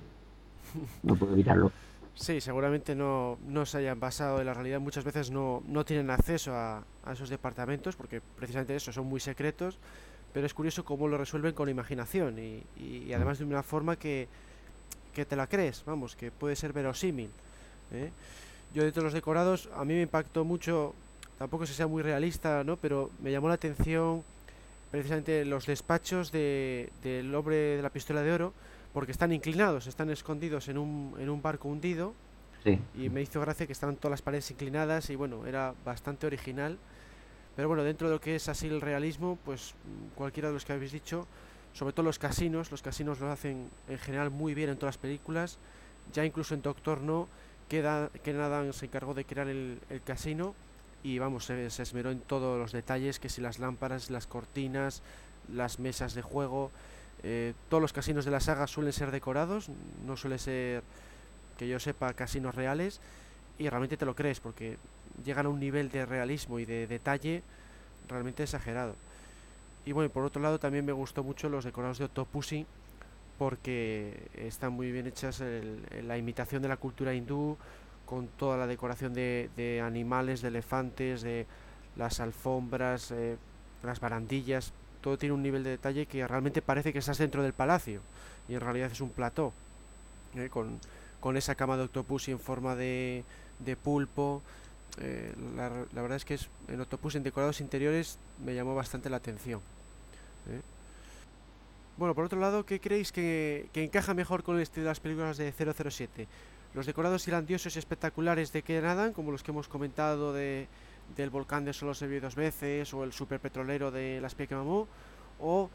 No puedo evitarlo. Sí, seguramente no, no se hayan basado en la realidad. Muchas veces no, no tienen acceso a, a esos departamentos porque precisamente eso, son muy secretos. Pero es curioso cómo lo resuelven con imaginación y, y- y además de una forma que, que te la crees, vamos, que puede ser verosímil. ¿eh? Yo dentro de los decorados, a mí me impactó mucho, tampoco si sea muy realista, ¿no? Pero me llamó la atención precisamente los despachos de, del hombre de la pistola de oro porque están inclinados, están escondidos en un, en un barco hundido Sí. y me hizo gracia que estaban todas las paredes inclinadas y bueno, era bastante original. Pero bueno, dentro de lo que es así el realismo, pues cualquiera de los que habéis dicho, sobre todo los casinos, los casinos lo hacen en general muy bien en todas las películas, ya incluso en Doctor No, queda, Ken Adams se encargó de crear el, el casino y vamos, se, se esmeró en todos los detalles, que si las lámparas, las cortinas, las mesas de juego, eh, todos los casinos de la saga suelen ser decorados, no suele ser que yo sepa casinos reales y realmente te lo crees porque llegan a un nivel de realismo y de detalle realmente exagerado. Y bueno, por otro lado también me gustó mucho los decorados de Octopussy porque están muy bien hechas la imitación de la cultura hindú con toda la decoración de, de animales, de elefantes, de las alfombras, eh, las barandillas, todo tiene un nivel de detalle que realmente parece que estás dentro del palacio y en realidad es un plató eh, con, con esa cama de Octopussy en forma de, de pulpo. eh, la, la verdad es que es, en Octopus en decorados interiores me llamó bastante la atención. ¿eh? Bueno, por otro lado, ¿qué creéis que, que encaja mejor con el estilo de las películas de 007? ¿Los decorados grandiosos y espectaculares de Ken Adam, como los que hemos comentado de, del volcán de Solo se vio dos veces, o el superpetrolero de Las Pies que mamó? ¿O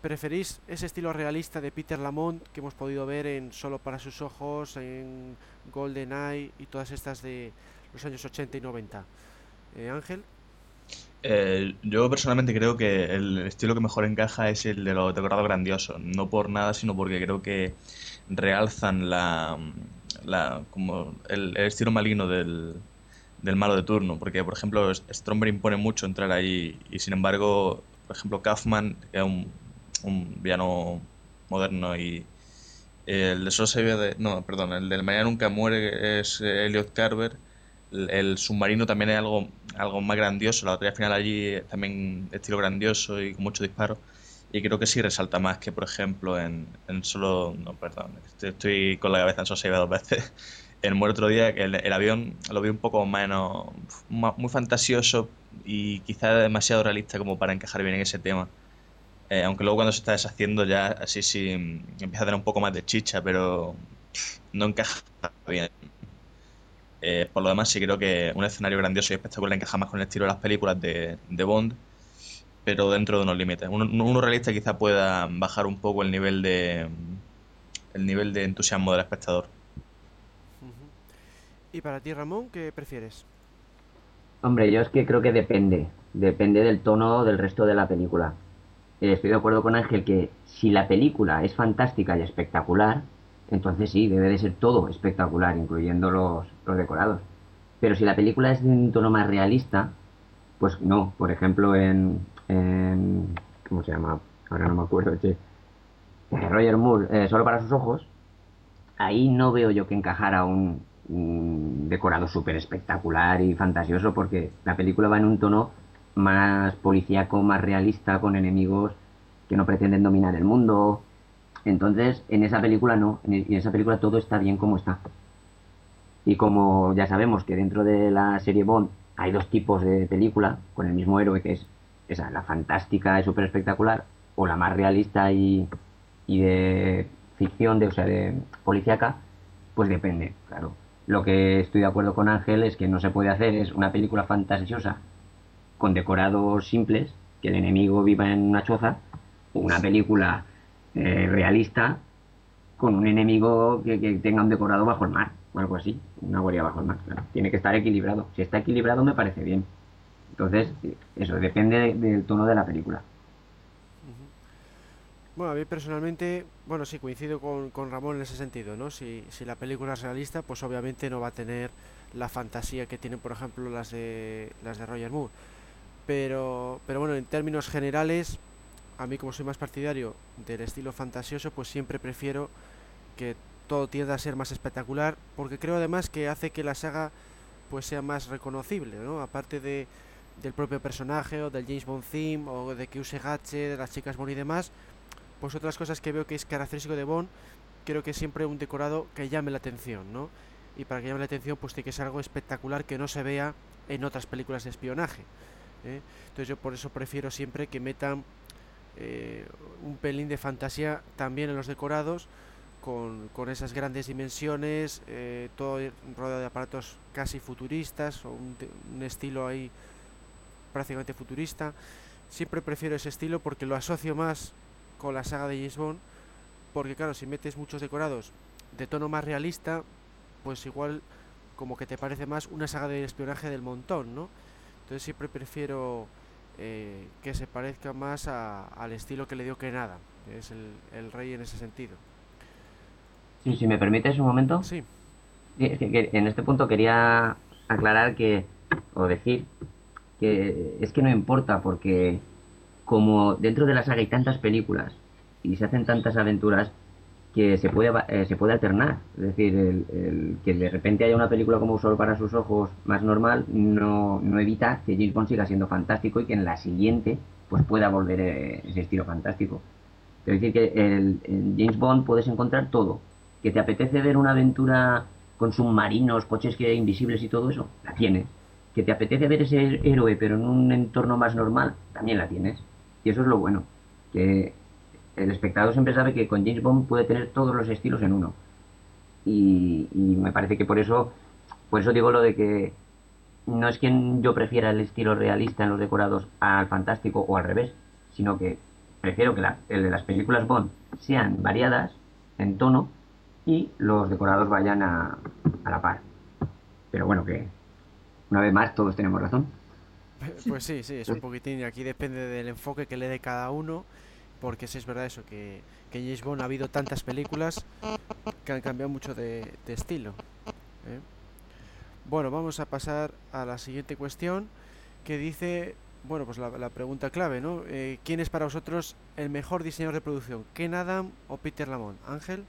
preferís ese estilo realista de Peter Lamont que hemos podido ver en Solo para sus ojos, en GoldenEye y todas estas de los años 80 y 90? Eh, Ángel, Eh, yo personalmente creo que el estilo que mejor encaja es el de los decorados grandiosos. No por nada, sino porque creo que realzan la, la- como el, el estilo maligno del, del malo de turno. Porque, por ejemplo, Stromberg impone mucho entrar ahí y, sin embargo, por ejemplo, Kaufman, que es un, un villano moderno y el de se de... No, perdón, el del Mañana Nunca Muere es eh, Elliot Carver. El, submarino también es algo, algo más grandioso. La batalla final allí también estilo grandioso y con muchos disparos. Y creo que sí resalta más que, por ejemplo, en, solo... No, perdón, estoy, estoy con la cabeza en vio dos veces. En Muere otro día, el, el avión lo vi un poco menos... muy fantasioso y quizá demasiado realista como para encajar bien en ese tema. Eh, aunque luego cuando se está deshaciendo ya así sí mm, empieza a tener un poco más de chicha, pero no encaja bien. Eh, por lo demás, sí creo que un escenario grandioso y espectacular encaja más con el estilo de las películas de, Bond, pero dentro de unos límites. Uno, realista quizá pueda bajar un poco el nivel de el nivel de entusiasmo del espectador. ¿Y para ti, Ramón, qué prefieres? Hombre, yo es que creo que depende. Depende del tono del resto de la película. Eh, estoy de acuerdo con Ángel que si la película es fantástica y espectacular, entonces sí, debe de ser todo espectacular, incluyendo los, decorados. Pero si la película es de un tono más realista, pues no. Por ejemplo, en, ¿cómo se llama? Ahora no me acuerdo, che. Eh, Roger Moore, eh, solo para sus ojos, ahí no veo yo que encajara un, decorado súper espectacular y fantasioso, porque la película va en un tono más policíaco, más realista, con enemigos que no pretenden dominar el mundo, entonces, en esa película no, en, esa película todo está bien como está. Y como ya sabemos que dentro de la serie Bond hay dos tipos de película con el mismo héroe, que es esa, la fantástica y súper espectacular, o la más realista y, de ficción, de, o sea, de policíaca, pues depende, claro. Lo que estoy de acuerdo con Ángel es que no se puede hacer es una película fantasiosa con decorados simples, que el enemigo viva en una choza, o una película eh, realista con un enemigo que, tenga un decorado bajo el mar o algo así, una guardia bajo el mar. Tiene que estar equilibrado. Si está equilibrado me parece bien. Entonces, eso depende del tono de la película. Bueno, a mí personalmente, bueno, sí, coincido con, con Ramón en ese sentido, ¿no? Si, si, la película es realista, pues obviamente no va a tener la fantasía que tienen, por ejemplo, las de, las de Roger Moore. Pero, pero bueno, en términos generales, a mí como soy más partidario del estilo fantasioso, pues siempre prefiero que todo tienda a ser más espectacular, porque creo además que hace que la saga pues sea más reconocible, ¿no? Aparte de, del propio personaje o del James Bond theme o de que use Gache, de las chicas Bond y demás, pues otras cosas que veo que es característico de Bond, creo que siempre un decorado que llame la atención, ¿no? Y para que llame la atención pues tiene que ser algo espectacular que no se vea en otras películas de espionaje. ¿eh? Entonces yo por eso prefiero siempre que metan eh, un pelín de fantasía también en los decorados, con, esas grandes dimensiones, eh, todo rodeado de aparatos casi futuristas, o un, estilo ahí prácticamente futurista. Siempre prefiero ese estilo porque lo asocio más con la saga de James Bond, porque claro, si metes muchos decorados de tono más realista, pues igual como que te parece más una saga de espionaje del montón, ¿no? Entonces siempre prefiero eh, que se parezca más al estilo que le dio que nada, es el, rey en ese sentido. Sí, si me permites un momento. Sí. en este punto quería aclarar que, o decir, que es que no importa porque como dentro de la saga hay tantas películas y se hacen tantas aventuras, que se puede, eh, se puede alternar. Es decir, el, que de repente haya una película como Solo para sus ojos más normal no, no evita que James Bond siga siendo fantástico y que en la siguiente pues pueda volver eh, ese estilo fantástico. Es decir, que el, James Bond puedes encontrar todo. Que te apetece ver una aventura con submarinos, coches que invisibles y todo eso, la tienes. Que te apetece ver ese héroe pero en un entorno más normal, también la tienes. Y eso es lo bueno. Que el espectador siempre sabe que con James Bond puede tener todos los estilos en uno. Y, me parece que por eso, por eso digo lo de que no es que yo prefiera el estilo realista en los decorados al fantástico o al revés, sino que prefiero que el de las películas Bond sean variadas en tono y los decorados vayan a, a la par. Pero bueno, que una vez más todos tenemos razón. Pues sí, sí, es un poquitín. Aquí depende del enfoque que le dé cada uno porque sí es verdad eso, que, que en James Bond ha habido tantas películas que han cambiado mucho de, estilo. ¿eh? Bueno, vamos a pasar a la siguiente cuestión que dice, bueno, pues la, pregunta clave, ¿no? Eh, ¿Quién es para vosotros el mejor diseñador de producción? ¿Ken Adam o Peter Lamont? Ángel.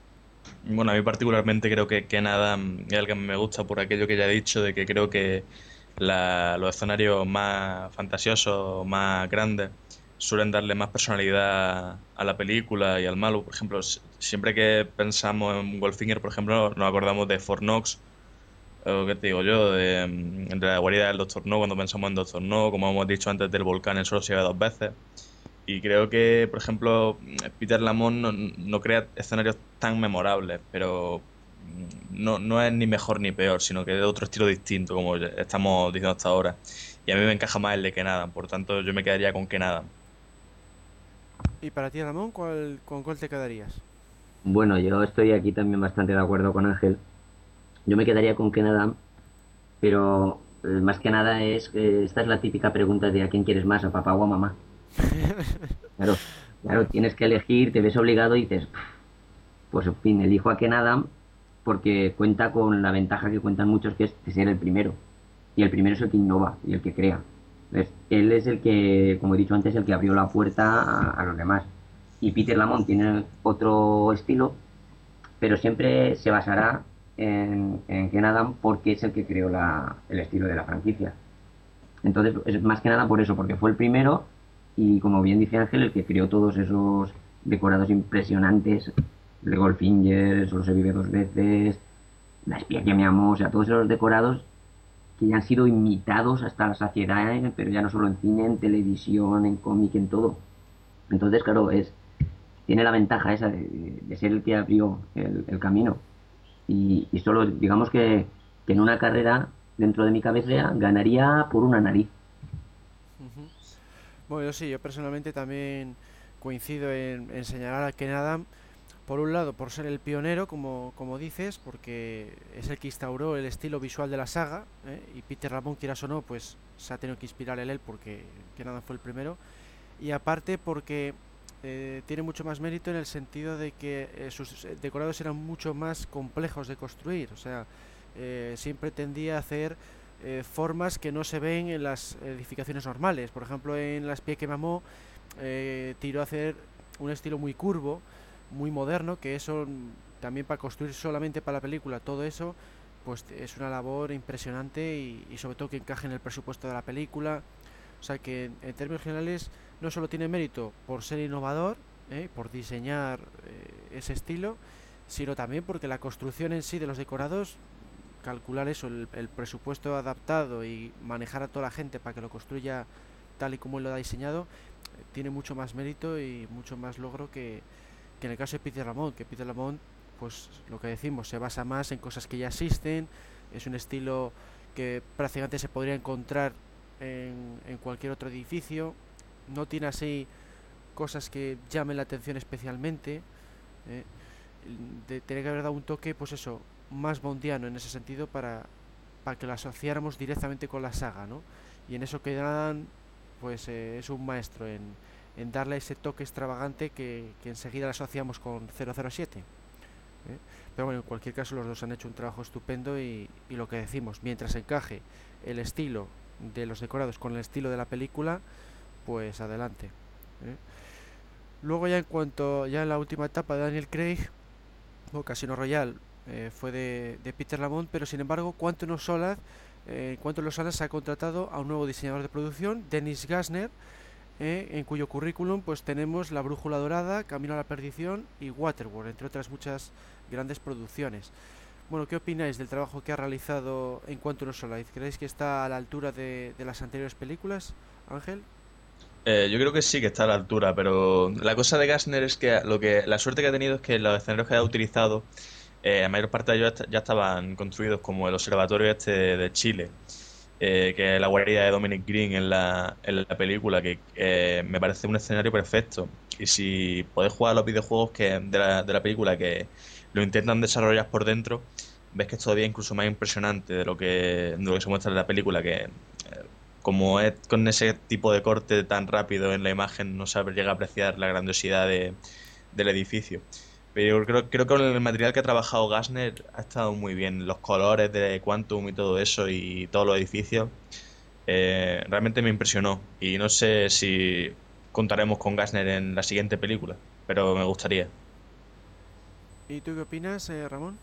Bueno, a mí particularmente creo que Ken Adam es el que me gusta por aquello que ya he dicho, de que creo que los escenarios más fantasiosos, más grandes, suelen darle más personalidad a la película y al malo. Por ejemplo, siempre que pensamos en Goldfinger, por ejemplo, nos acordamos de Fort Knox, o qué te digo yo, de, la guarida del Doctor No, cuando pensamos en Doctor No, como hemos dicho antes del volcán, el solo se ve dos veces. Y creo que, por ejemplo, Peter Lamont no, crea escenarios tan memorables, pero no, no es ni mejor ni peor, sino que es de otro estilo distinto, como estamos diciendo hasta ahora. Y a mí me encaja más el de que nada, por tanto yo me quedaría con que nada. ¿Y para ti, Ramón, ¿cuál, con cuál te quedarías? Bueno, yo estoy aquí también bastante de acuerdo con Ángel. Yo me quedaría con que nada, pero eh, más que nada es que esta es la típica pregunta de a quién quieres más, a papá o a mamá. Claro, claro, tienes que elegir, te ves obligado y dices, pues en fin, elijo a Ken Adam porque cuenta con la ventaja que cuentan muchos que es de ser el primero. Y el primero es el que innova y el que crea. él es el que, como he dicho antes, el que abrió la puerta a, los demás. Y Peter Lamont tiene otro estilo, pero siempre se basará en, en Ken Adam porque es el que creó la, el estilo de la franquicia. Entonces, es más que nada por eso, porque fue el primero y como bien dice Ángel, el que creó todos esos decorados impresionantes, de Goldfinger, Solo se vive dos veces, La espía que me amó, o sea, todos esos decorados que ya han sido imitados hasta la saciedad, ¿eh? pero ya no solo en cine, en televisión, en cómic, en todo. Entonces, claro, es tiene la ventaja esa de, ser el que abrió el, camino. Y, solo, digamos que, en una carrera, dentro de mi cabeza, ganaría por una nariz. Bueno, yo sí, yo personalmente también coincido en, señalar a Ken Adam, por un lado, por ser el pionero, como, como dices, porque es el que instauró el estilo visual de la saga, ¿eh? y Peter Ramón, quieras o no, pues se ha tenido que inspirar en él porque Ken Adam fue el primero, y aparte porque eh, tiene mucho más mérito en el sentido de que eh, sus decorados eran mucho más complejos de construir, o sea, siempre tendía a hacer formas que no se ven en las edificaciones normales. Por ejemplo, en las pie que mamó, tiró a hacer un estilo muy curvo, muy moderno, que eso también para construir solamente para la película, todo eso, pues es una labor impresionante y, sobre todo que encaje en el presupuesto de la película. O sea que en, términos generales no solo tiene mérito por ser innovador, eh, por diseñar ese estilo, sino también porque la construcción en sí de los decorados calcular eso, el, presupuesto adaptado y manejar a toda la gente para que lo construya tal y como él lo ha diseñado, eh, tiene mucho más mérito y mucho más logro que, en el caso de Peter Lamont, que Peter Lamont, pues lo que decimos, se basa más en cosas que ya existen, es un estilo que prácticamente se podría encontrar en, en cualquier otro edificio, no tiene así cosas que llamen la atención especialmente, eh, tener que haber dado un toque, pues eso, más bondiano en ese sentido para, para que lo asociáramos directamente con la saga, ¿no? Y en eso que dan, pues eh, es un maestro en, en, darle ese toque extravagante que, que enseguida lo asociamos con 007. ¿eh? Pero bueno, en cualquier caso los dos han hecho un trabajo estupendo y, y, lo que decimos, mientras encaje el estilo de los decorados con el estilo de la película, pues adelante. ¿eh? Luego ya en cuanto, ya en la última etapa de Daniel Craig, o Casino Royale, eh, fue de, Peter Lamont, pero sin embargo Quantum of Solar, eh, Quantum of Solar se ha contratado a un nuevo diseñador de producción, Dennis Gassner, eh, en cuyo currículum pues tenemos La Brújula Dorada, Camino a la Perdición y Waterworld, entre otras muchas grandes producciones. Bueno, ¿qué opináis del trabajo que ha realizado en Quantum of Solar? ¿Creéis que está a la altura de, las anteriores películas, Ángel? Eh, yo creo que sí que está a la altura, pero la cosa de Gassner es que lo que la suerte que ha tenido es que los escenarios que ha utilizado eh, la mayor parte de ellos ya estaban construidos como el observatorio este de Chile, eh, que es la guarida de Dominic Green en la, en la película, que eh, me parece un escenario perfecto. Y si podés jugar a los videojuegos que, de, la, de la película que lo intentan desarrollar por dentro, ves que es todavía incluso más impresionante de lo que, de lo que se muestra en la película, que como es con ese tipo de corte tan rápido en la imagen, no se llega a apreciar la grandiosidad de, del edificio. Pero creo, creo que con el material que ha trabajado Gassner ha estado muy bien. Los colores de Quantum y todo eso y todos los edificios. Eh, realmente me impresionó. Y no sé si contaremos con Gassner en la siguiente película, pero me gustaría. ¿Y tú qué opinas, eh, Ramón?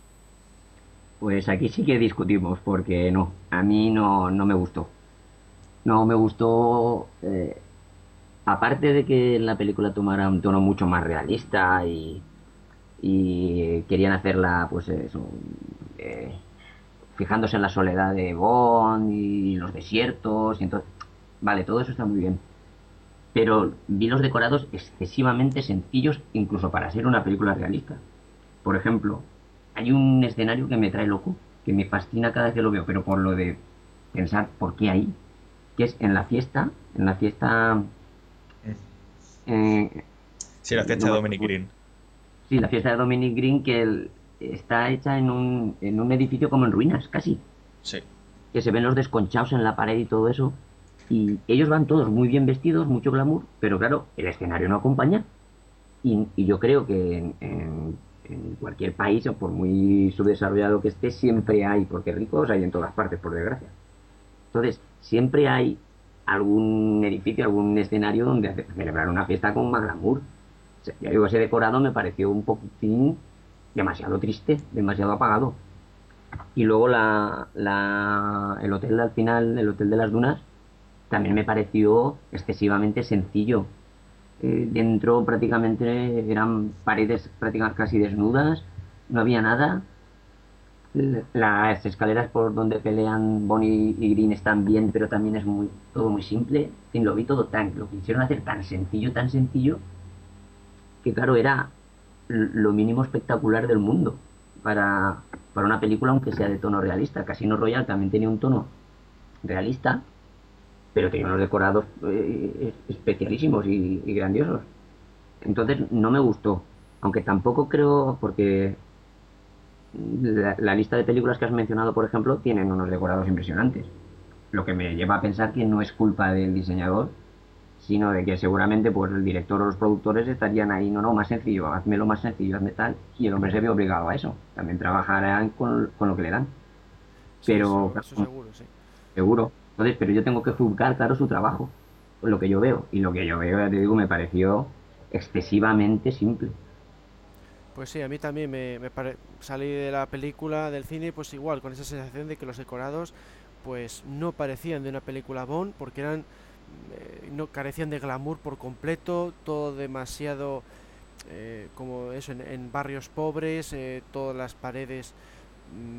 Pues aquí sí que discutimos, porque no, a mí no, no me gustó. No me gustó, eh, aparte de que la película tomara un tono mucho más realista y y querían hacerla, pues eso, eh, fijándose en la soledad de Bond y los desiertos, y entonces, vale, todo eso está muy bien. Pero vi los decorados excesivamente sencillos, incluso para ser una película realista. Por ejemplo, hay un escenario que me trae loco, que me fascina cada vez que lo veo, pero por lo de pensar por qué ahí, que es en la fiesta, en la fiesta... Eh, sí, la fiesta de Dominic Green. Sí, la fiesta de Dominic Green que está hecha en un, en un edificio como en ruinas, casi. Sí. Que se ven los desconchados en la pared y todo eso. Y ellos van todos muy bien vestidos, mucho glamour, pero claro, el escenario no acompaña. Y, yo creo que en, cualquier país, o por muy subdesarrollado que esté, siempre hay, porque ricos hay en todas partes, por desgracia. Entonces, siempre hay algún edificio, algún escenario donde celebrar una fiesta con más glamour. Ya digo, ese decorado me pareció un poquitín demasiado triste, demasiado apagado. Y luego el hotel al final, el hotel de las dunas, también me pareció excesivamente sencillo. Eh, dentro prácticamente eran paredes prácticamente casi desnudas, no había nada. Las escaleras por donde pelean Bonnie y Green están bien, pero también es muy todo muy simple. En lo vi todo tan, lo quisieron hacer tan sencillo, tan sencillo, que claro, era lo mínimo espectacular del mundo para, para una película, aunque sea de tono realista. Casino Royale también tenía un tono realista, pero tenía unos decorados eh, especialísimos y, grandiosos. Entonces no me gustó, aunque tampoco creo, porque la, lista de películas que has mencionado, por ejemplo, tienen unos decorados impresionantes. Lo que me lleva a pensar que no es culpa del diseñador, sino de que seguramente pues el director o los productores estarían ahí, no, no, más sencillo, hazme lo más sencillo, hazme tal, y el hombre se ve obligado a eso. También trabajarán con, lo que le dan. Pero, seguro, sí. Seguro. Entonces, pero yo tengo que juzgar, claro, su trabajo, lo que yo veo. Y lo que yo veo, ya te digo, me pareció excesivamente simple. Pues sí, a mí también me, me salí de la película, del cine, pues igual, con esa sensación de que los decorados pues no parecían de una película Bond, porque eran eh, no carecían de glamour por completo, todo demasiado eh, como eso en, barrios pobres, eh, todas las paredes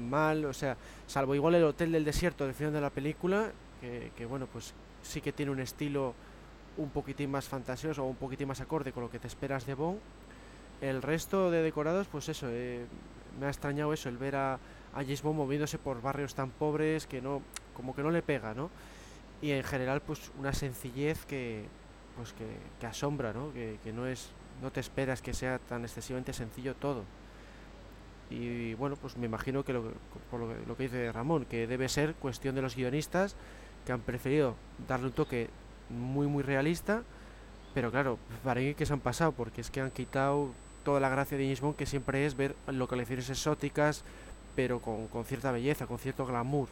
mal, o sea, salvo igual el hotel del desierto del final de la película, que, bueno, pues sí que tiene un estilo un poquitín más fantasioso o un poquitín más acorde con lo que te esperas de Bond. El resto de decorados, pues eso, me ha extrañado eso, el ver a, a James Bond moviéndose por barrios tan pobres que no, como que no le pega, ¿no? Y en general, pues una sencillez que, pues que, asombra, ¿no? Que, que no es, no te esperas que sea tan excesivamente sencillo todo. Y bueno, pues me imagino que lo, por lo, que dice Ramón, que debe ser cuestión de los guionistas que han preferido darle un toque muy muy realista, pero claro, para que se han pasado, porque es que han quitado toda la gracia de James que siempre es ver localizaciones exóticas, pero con, cierta belleza, con cierto glamour.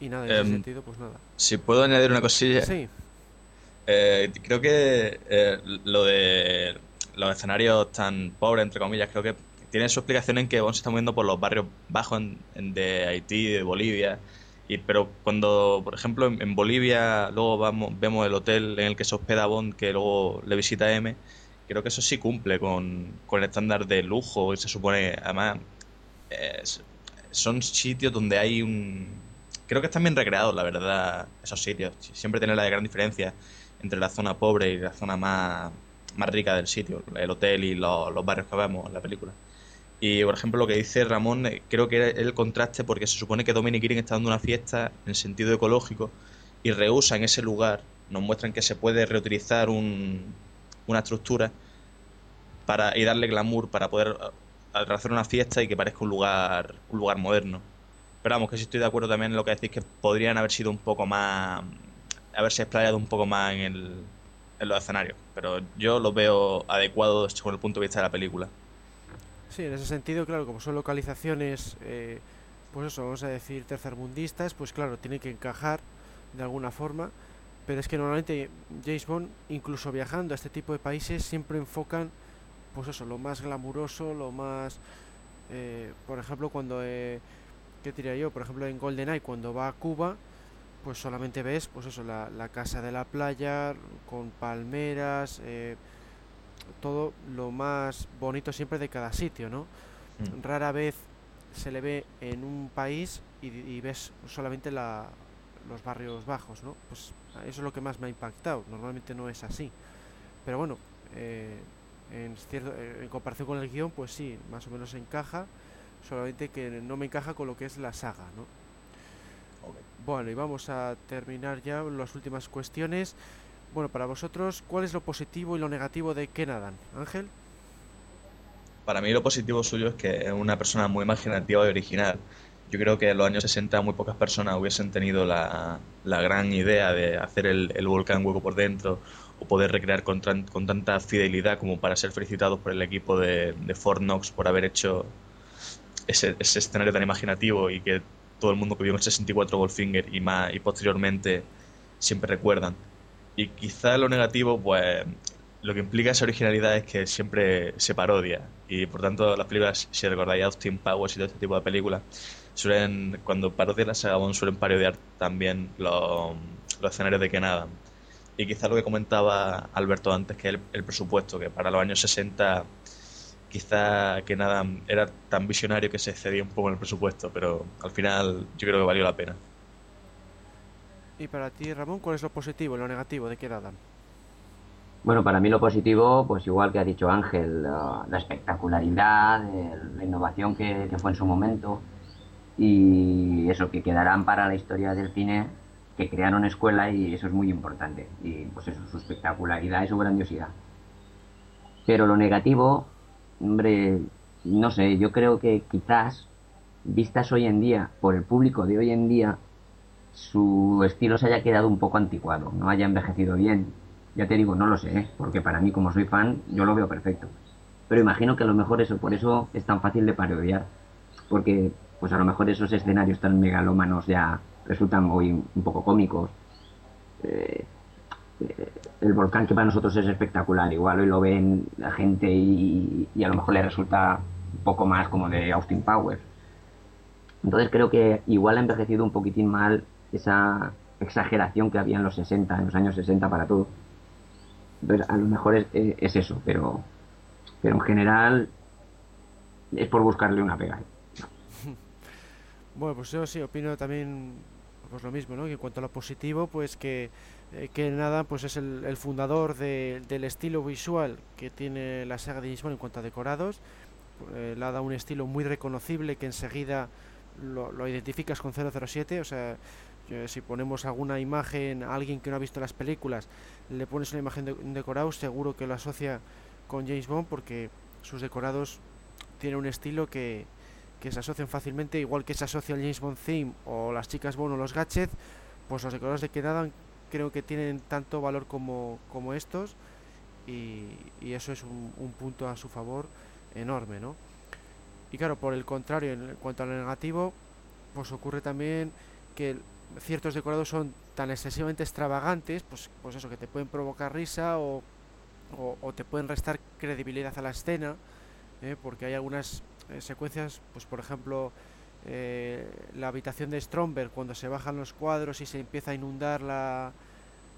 Y nada, en ese em, sentido, pues nada. Si puedo añadir una cosilla. Sí. Eh, creo que eh, lo de los escenarios tan pobres, entre comillas, creo que tiene su explicación en que Bond se está moviendo por los barrios bajos de Haití, de Bolivia. Y, pero cuando, por ejemplo, en, Bolivia luego vamos, vemos el hotel en el que se hospeda Bond, que luego le visita M, creo que eso sí cumple con, el estándar de lujo. Y se supone, además, son sitios donde hay un... Creo que están bien recreados, la verdad, esos sitios. Siempre tiene la gran diferencia entre la zona pobre y la zona más, más rica del sitio, el hotel y los, barrios que vemos en la película. Y por ejemplo, lo que dice Ramón, eh, creo que es el contraste porque se supone que Dominic Green está dando una fiesta en sentido ecológico y rehúsa en ese lugar, nos muestran que se puede reutilizar una estructura para, y darle glamour para poder eh, hacer una fiesta y que parezca un lugar, un lugar moderno. Pero que sí estoy de acuerdo también en lo que decís, que podrían haber sido un poco más, haberse explayado un poco más en, el, en los escenarios. Pero yo lo veo adecuado según el punto de vista de la película. Sí, en ese sentido, claro, como son localizaciones, eh, pues eso, vamos a decir tercermundistas, pues claro, tiene que encajar de alguna forma, pero es que normalmente James Bond, incluso viajando a este tipo de países, siempre enfocan, pues eso, lo más glamuroso, lo más, eh, por ejemplo, cuando, eh, ¿qué diría yo? Por ejemplo, en GoldenEye, cuando va a Cuba, pues solamente ves, pues eso, la, la casa de la playa, con palmeras, eh, todo lo más bonito siempre de cada sitio, ¿no? Mm. Rara vez se le ve en un país y, ves solamente la, los barrios bajos, ¿no? Pues eso es lo que más me ha impactado. Normalmente no es así. Pero bueno, eh, en, cierto, eh, en comparación con el guion, pues sí, más o menos encaja, solamente que no me encaja con lo que es la saga, ¿no? Bueno, y vamos a terminar ya las últimas cuestiones. Bueno, para vosotros, ¿cuál es lo positivo y lo negativo de Kenadan? Ángel. Para mí lo positivo suyo es que es una persona muy imaginativa y original. Yo creo que en los años 60 muy pocas personas hubiesen tenido la, la gran idea de hacer el, el, volcán hueco por dentro o poder recrear con, con, tanta fidelidad como para ser felicitados por el equipo de, de Fort Knox por haber hecho ese, ese, escenario tan imaginativo y que todo el mundo que vio el 64 Goldfinger y más y posteriormente siempre recuerdan. Y quizá lo negativo, pues lo que implica esa originalidad es que siempre se parodia y por tanto las películas, si recordáis Austin Powers y todo este tipo de películas, suelen, cuando parodian la saga suelen parodiar también los, los escenarios de Ken Adam. Y quizá lo que comentaba Alberto antes, que el, el presupuesto, que para los años 60 quizá que nada era tan visionario que se excedía un poco en el presupuesto, pero al final yo creo que valió la pena. Y para ti, Ramón, ¿cuál es lo positivo y lo negativo de que Adam? Bueno, para mí lo positivo, pues igual que ha dicho Ángel, la, la espectacularidad, la innovación que, que, fue en su momento y eso, que quedarán para la historia del cine, que crearon escuela y eso es muy importante. Y pues eso, su espectacularidad y su grandiosidad. Pero lo negativo, hombre, no sé, yo creo que quizás, vistas hoy en día, por el público de hoy en día, su estilo se haya quedado un poco anticuado, no haya envejecido bien. Ya te digo, no lo sé, ¿eh? porque para mí, como soy fan, yo lo veo perfecto. Pero imagino que a lo mejor eso, por eso es tan fácil de parodiar. Porque, pues a lo mejor esos escenarios tan megalómanos ya resultan hoy un poco cómicos. Eh, el volcán que para nosotros es espectacular, igual hoy lo ven la gente y, y, a lo mejor le resulta un poco más como de Austin Powers. Entonces creo que igual ha envejecido un poquitín mal esa exageración que había en los 60, en los años 60 para todo. Entonces a lo mejor es, es eso, pero, pero en general es por buscarle una pega. Bueno, pues yo sí opino también pues lo mismo, ¿no? Que en cuanto a lo positivo, pues que eh, que nada pues es el, fundador de, del estilo visual que tiene la saga de James Bond en cuanto a decorados. Eh, le ha dado un estilo muy reconocible que enseguida lo, identificas con 007 o sea si ponemos alguna imagen a alguien que no ha visto las películas le pones una imagen de un decorado seguro que lo asocia con James Bond porque sus decorados tienen un estilo que, que se asocian fácilmente. Igual que se asocia el James Bond theme o las chicas Bond o los gadgets pues los decorados de que nadan creo que tienen tanto valor como, como estos y, eso es un, un, punto a su favor enorme, ¿no? Y claro, por el contrario, en cuanto a lo negativo, pues ocurre también que ciertos decorados son tan excesivamente extravagantes, pues, pues eso, que te pueden provocar risa o, o, o te pueden restar credibilidad a la escena, ¿eh? porque hay algunas eh, secuencias, pues por ejemplo, eh, la habitación de Stromberg cuando se bajan los cuadros y se empieza a inundar la,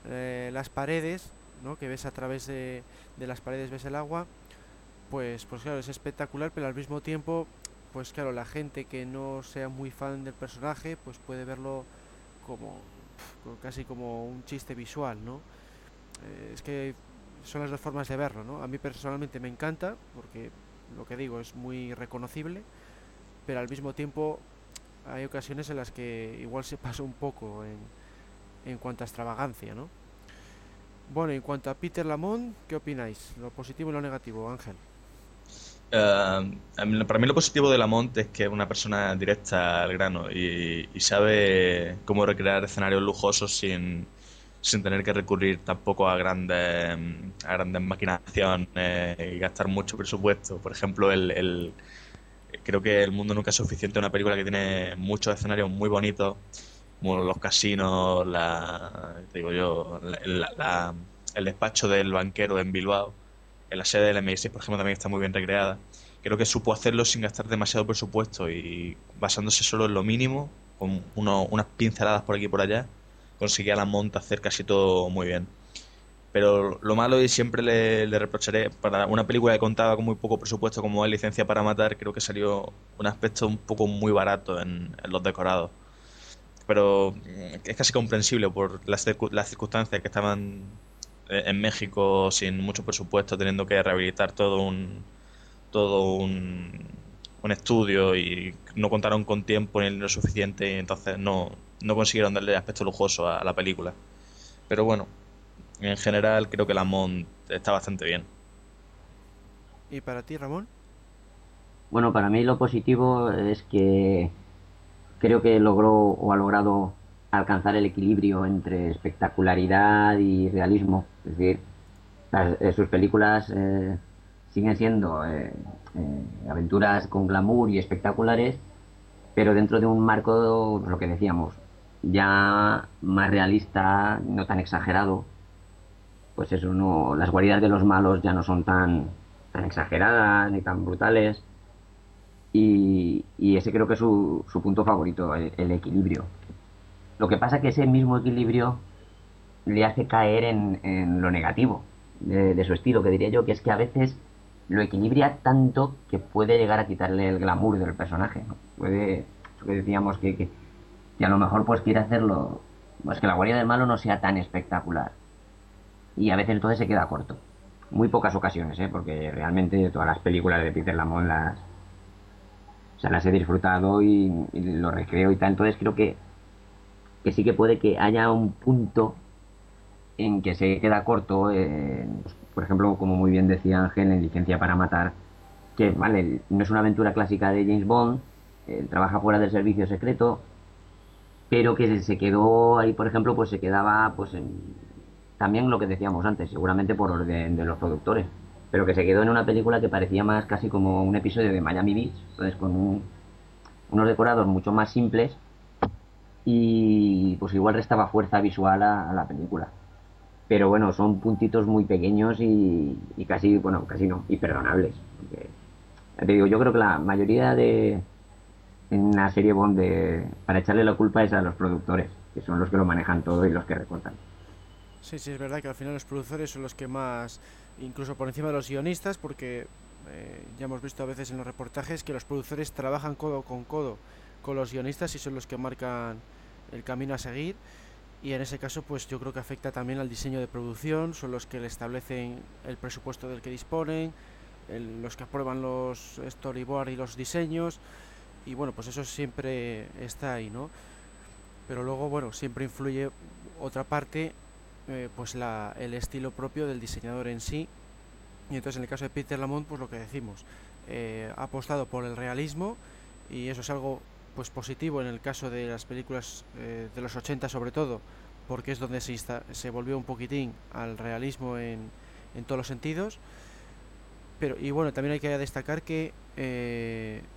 eh, las paredes, ¿no? que ves a través de, de, las paredes ves el agua, pues, pues claro, es espectacular, pero al mismo tiempo, pues claro, la gente que no sea muy fan del personaje, pues puede verlo como casi como un chiste visual, ¿no? Eh, es que son las dos formas de verlo, ¿no? A mí personalmente me encanta, porque lo que digo es muy reconocible, pero al mismo tiempo hay ocasiones en las que igual se pasa un poco en, en cuanto a extravagancia, ¿no? Bueno, en cuanto a Peter Lamont, ¿qué opináis? ¿Lo positivo y lo negativo, Ángel? Uh, para mí lo positivo de Lamont es que es una persona directa al grano y, y sabe cómo recrear escenarios lujosos sin, sin tener que recurrir tampoco a grandes, a grandes maquinaciones y gastar mucho presupuesto. Por ejemplo, el, el creo que El mundo nunca es suficiente, una película que tiene muchos escenarios muy bonitos, como los casinos, la, digo yo, el despacho del banquero en Bilbao, en la sede del MI6, por ejemplo, también está muy bien recreada. Creo que supo hacerlo sin gastar demasiado presupuesto y basándose solo en lo mínimo, con uno, unas pinceladas por aquí y por allá, conseguía la monta hacer casi todo muy bien. Pero lo malo, y siempre le, reprocharé, para una película que contaba con muy poco presupuesto como es Licencia para Matar, creo que salió un aspecto un poco muy barato en, los decorados. Pero es casi comprensible por las, las circunstancias que estaban eh, en México sin mucho presupuesto, teniendo que rehabilitar todo un todo un, estudio y no contaron con tiempo ni lo suficiente y entonces no, no consiguieron darle aspecto lujoso a la película. Pero bueno, en general creo que la Mont está bastante bien. ¿Y para ti, Ramón? Bueno, para mí lo positivo es que creo que logró o ha logrado alcanzar el equilibrio entre espectacularidad y realismo. Es decir, eh, sus películas eh, siguen siendo eh, aventuras con glamour y espectaculares, pero dentro de un marco, lo que decíamos, ya más realista, no tan exagerado. Pues eso, no, las guaridas de los malos ya no son tan, tan exageradas ni tan brutales. Y, ese creo que es su, punto favorito, el, equilibrio. Lo que pasa que ese mismo equilibrio le hace caer en, lo negativo de, su estilo, que diría yo, que es que a veces lo equilibra tanto que puede llegar a quitarle el glamour del personaje. Puede, eso que decíamos que, que, a lo mejor pues quiere hacerlo, pues que la guardia del malo no sea tan espectacular. Y a veces entonces se queda corto. Muy pocas ocasiones, ¿eh? porque realmente todas las películas de Peter Lamont las, o sea, las he disfrutado y, lo recreo y tal. Entonces creo que, que sí que puede que haya un punto en que se queda corto, pues, por ejemplo, como muy bien decía Ángel, en Licencia para Matar, que vale, no es una aventura clásica de James Bond, trabaja fuera del servicio secreto, pero que se quedó ahí, por ejemplo, pues se quedaba pues también lo que decíamos antes, seguramente por orden de los productores pero que se quedó en una película que parecía más casi como un episodio de Miami Beach, entonces con unos decorados mucho más simples y pues igual restaba fuerza visual a, la película. Pero bueno, son puntitos muy pequeños y, casi, bueno, casi no, imperdonables. te digo, yo creo que la mayoría de en una serie Bond para echarle la culpa es a los productores, que son los que lo manejan todo y los que recortan. Sí, sí, es verdad que al final los productores son los que más incluso por encima de los guionistas, porque eh, ya hemos visto a veces en los reportajes que los productores trabajan codo con codo con los guionistas y son los que marcan el camino a seguir. Y en ese caso, pues yo creo que afecta también al diseño de producción, son los que le establecen el presupuesto del que disponen, los que aprueban los storyboard y los diseños. Y bueno, pues eso siempre está ahí, ¿no? Pero luego, bueno, siempre influye otra parte eh, pues la, el estilo propio del diseñador en sí. Y entonces en el caso de Peter Lamont, pues lo que decimos, eh, ha apostado por el realismo y eso es algo pues positivo en el caso de las películas eh, de los 80 sobre todo, porque es donde se, se volvió un poquitín al realismo en, en todos los sentidos. Pero, y bueno, también hay que destacar que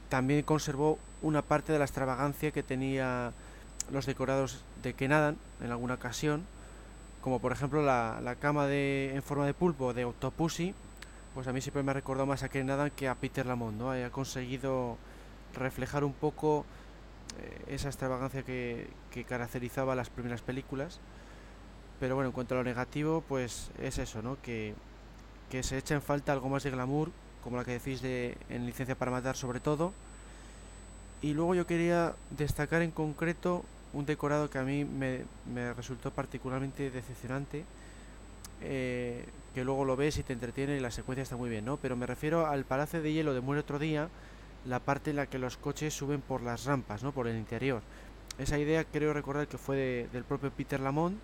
también conservó una parte de la extravagancia que tenía los decorados de Kenadan en alguna ocasión como por ejemplo la, la cama de, en forma de pulpo de Octopussy, pues a mí siempre me ha recordado más a Ken Adam que a Peter Lamont, ¿no? Ha conseguido reflejar un poco eh, esa extravagancia que, que, caracterizaba las primeras películas. Pero bueno, en cuanto a lo negativo, pues es eso, ¿no? Que, que se echa en falta algo más de glamour, como la que decís de, en Licencia para Matar sobre todo. Y luego yo quería destacar en concreto un decorado que a mí me, resultó particularmente decepcionante, eh, que luego lo ves y te entretiene y la secuencia está muy bien, ¿no? Pero me refiero al Palacio de Hielo de Muere otro día, la parte en la que los coches suben por las rampas, ¿no? Por el interior. Esa idea creo recordar que fue del propio Peter Lamont,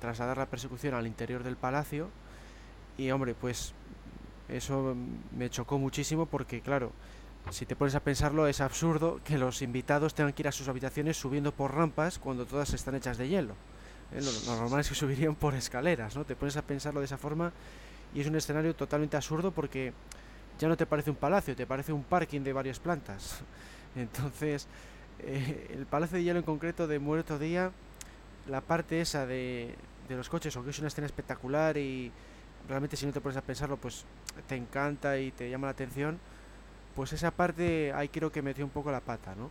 trasladar la persecución al interior del palacio. Y hombre, pues eso me chocó muchísimo porque, claro, si te pones a pensarlo, es absurdo que los invitados tengan que ir a sus habitaciones subiendo por rampas cuando todas están hechas de hielo. ¿eh? Lo, normal es que subirían por escaleras, ¿no? Te pones a pensarlo de esa forma y es un escenario totalmente absurdo porque ya no te parece un palacio, te parece un parking de varias plantas. Entonces, eh, el Palacio de Hielo en concreto de Muerto Día, la parte esa de, de los coches, aunque es una escena espectacular y realmente si no te pones a pensarlo, pues te encanta y te llama la atención pues esa parte ahí creo que metió un poco la pata, ¿no?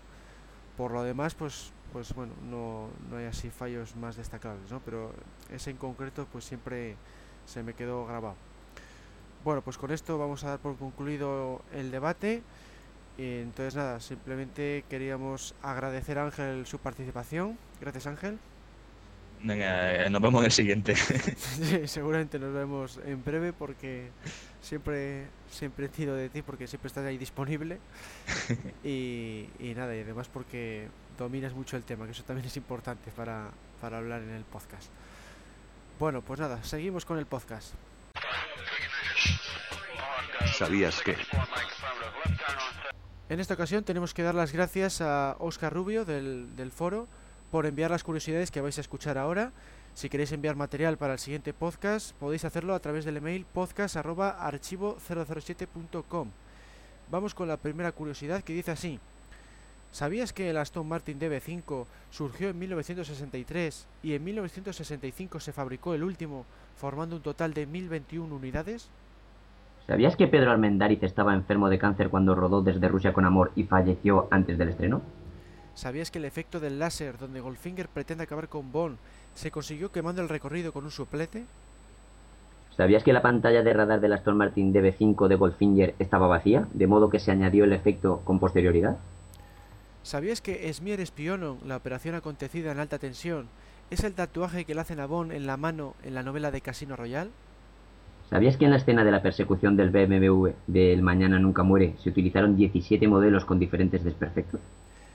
Por lo demás, pues, pues bueno, no, no hay así fallos más destacables, ¿no? Pero ese en concreto, pues siempre se me quedó grabado. Bueno, pues con esto vamos a dar por concluido el debate. Entonces nada, simplemente queríamos agradecer a Ángel su participación. Gracias Ángel. Venga, nos vemos en el siguiente. Sí, seguramente nos vemos en breve porque siempre siempre tiro de ti porque siempre estás ahí disponible y, y nada, y además porque dominas mucho el tema, que eso también es importante para, para hablar en el podcast. Bueno, pues nada, seguimos con el podcast. ¿Sabías que? En esta ocasión tenemos que dar las gracias a Oscar Rubio del, del foro por enviar las curiosidades que vais a escuchar ahora. Si queréis enviar material para el siguiente podcast, podéis hacerlo a través del email podcast.archivo007.com. Vamos con la primera curiosidad que dice así. ¿Sabías que el Aston Martin DB5 surgió en 1963 y en 1965 se fabricó el último, formando un total de 1021 unidades? ¿Sabías que Pedro Almendariz estaba enfermo de cáncer cuando rodó desde Rusia con amor y falleció antes del estreno? ¿Sabías que el efecto del láser donde Goldfinger pretende acabar con Bond se consiguió quemando el recorrido con un suplete? ¿Sabías que la pantalla de radar del Aston Martin DB5 de Goldfinger estaba vacía, de modo que se añadió el efecto con posterioridad? ¿Sabías que Smier Espiono, la operación acontecida en alta tensión, es el tatuaje que le hacen a Bond en la mano en la novela de Casino Royale? ¿Sabías que en la escena de la persecución del BMW del Mañana Nunca Muere se utilizaron 17 modelos con diferentes desperfectos?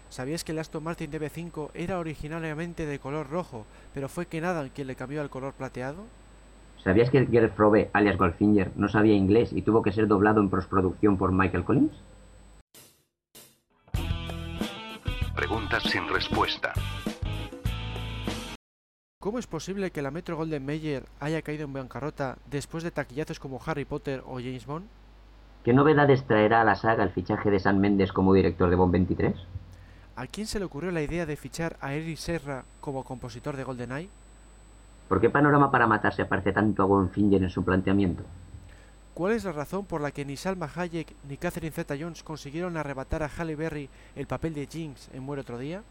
¿Sabías que el Aston Martin DB5 era originariamente de color rojo, pero fue Ken Adam quien le cambió al color plateado? ¿Sabías que Gerd Frobe, alias Goldfinger, no sabía inglés y tuvo que ser doblado en postproducción por Michael Collins? Preguntas sin respuesta. ¿Cómo es posible que la Metro Golden Mayer haya caído en bancarrota después de taquillazos como Harry Potter o James Bond? ¿Qué novedades traerá a la saga el fichaje de San Méndez como director de Bond 23? ¿A quién se le ocurrió la idea de fichar a Eric Serra como compositor de GoldenEye? ¿Por qué Panorama para Matar se parece tanto a Goldfinger en su planteamiento? ¿Cuál es la razón por la que ni Salma Hayek ni Catherine Zeta-Jones consiguieron arrebatar a Halle Berry el papel de Jinx en Muere otro día?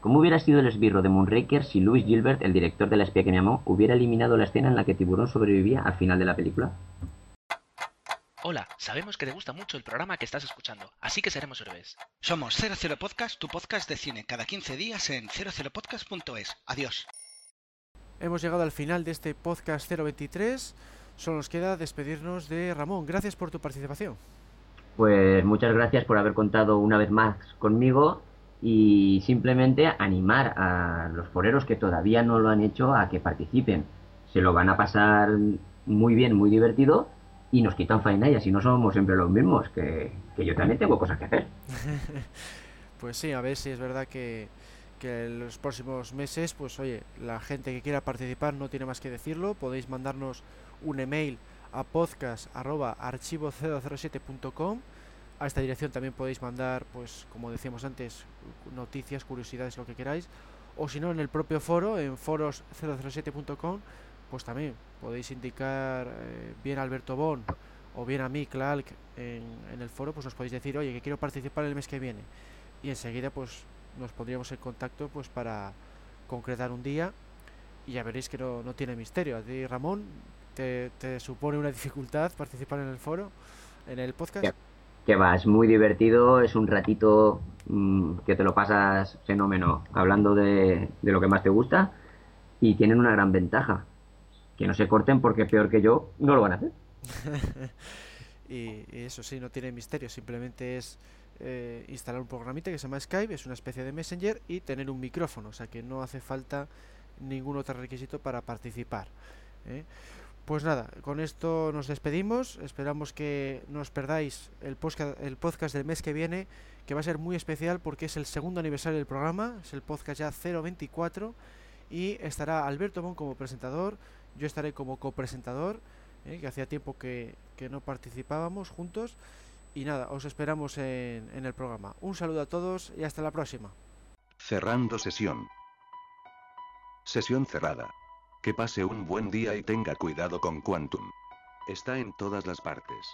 ¿Cómo hubiera sido el esbirro de Moonraker si Louis Gilbert, el director de La espía que me amó, hubiera eliminado la escena en la que Tiburón sobrevivía al final de la película? Hola, sabemos que te gusta mucho el programa que estás escuchando, así que seremos héroes. Somos 00 Podcast, tu podcast de cine, cada 15 días en 00podcast.es. Adiós. Hemos llegado al final de este podcast 023. Solo nos queda despedirnos de Ramón. Gracias por tu participación. Pues muchas gracias por haber contado una vez más conmigo y simplemente animar a los foreros que todavía no lo han hecho a que participen. Se lo van a pasar muy bien, muy divertido y nos quitan faena y así no somos siempre los mismos, que, que yo también tengo cosas que hacer. Pues sí, a ver si es verdad que, que en los próximos meses, pues oye, la gente que quiera participar no tiene más que decirlo. Podéis mandarnos un email a podcast.archivo007.com. A esta dirección también podéis mandar, pues como decíamos antes, noticias, curiosidades, lo que queráis. O si no, en el propio foro, en foros007.com, pues también podéis indicar eh, bien a Alberto Bon o bien a mí, Clark, en, el foro, pues nos podéis decir, oye, que quiero participar el mes que viene. Y enseguida, pues nos pondríamos en contacto pues para concretar un día y ya veréis que no, no tiene misterio. A ti, Ramón, te, te supone una dificultad participar en el foro, en el podcast. Que va, es muy divertido, es un ratito mm, que te lo pasas fenómeno hablando de, de lo que más te gusta y tienen una gran ventaja, que no se corten porque peor que yo no lo van a hacer. y, eso sí, no tiene misterio, simplemente es eh, instalar un programita que se llama Skype, es una especie de Messenger y tener un micrófono, o sea que no hace falta ningún otro requisito para participar. ¿eh? Pues nada, con esto nos despedimos, esperamos que no os perdáis el podcast, el podcast del mes que viene, que va a ser muy especial porque es el segundo aniversario del programa, es el podcast ya 024 y estará Alberto Mon como presentador, yo estaré como copresentador, ¿eh? que hacía tiempo que, que no participábamos juntos. Y nada, os esperamos en, en el programa. Un saludo a todos y hasta la próxima. Cerrando sesión. Sesión cerrada. Que pase un buen día y tenga cuidado con Quantum. Está en todas las partes.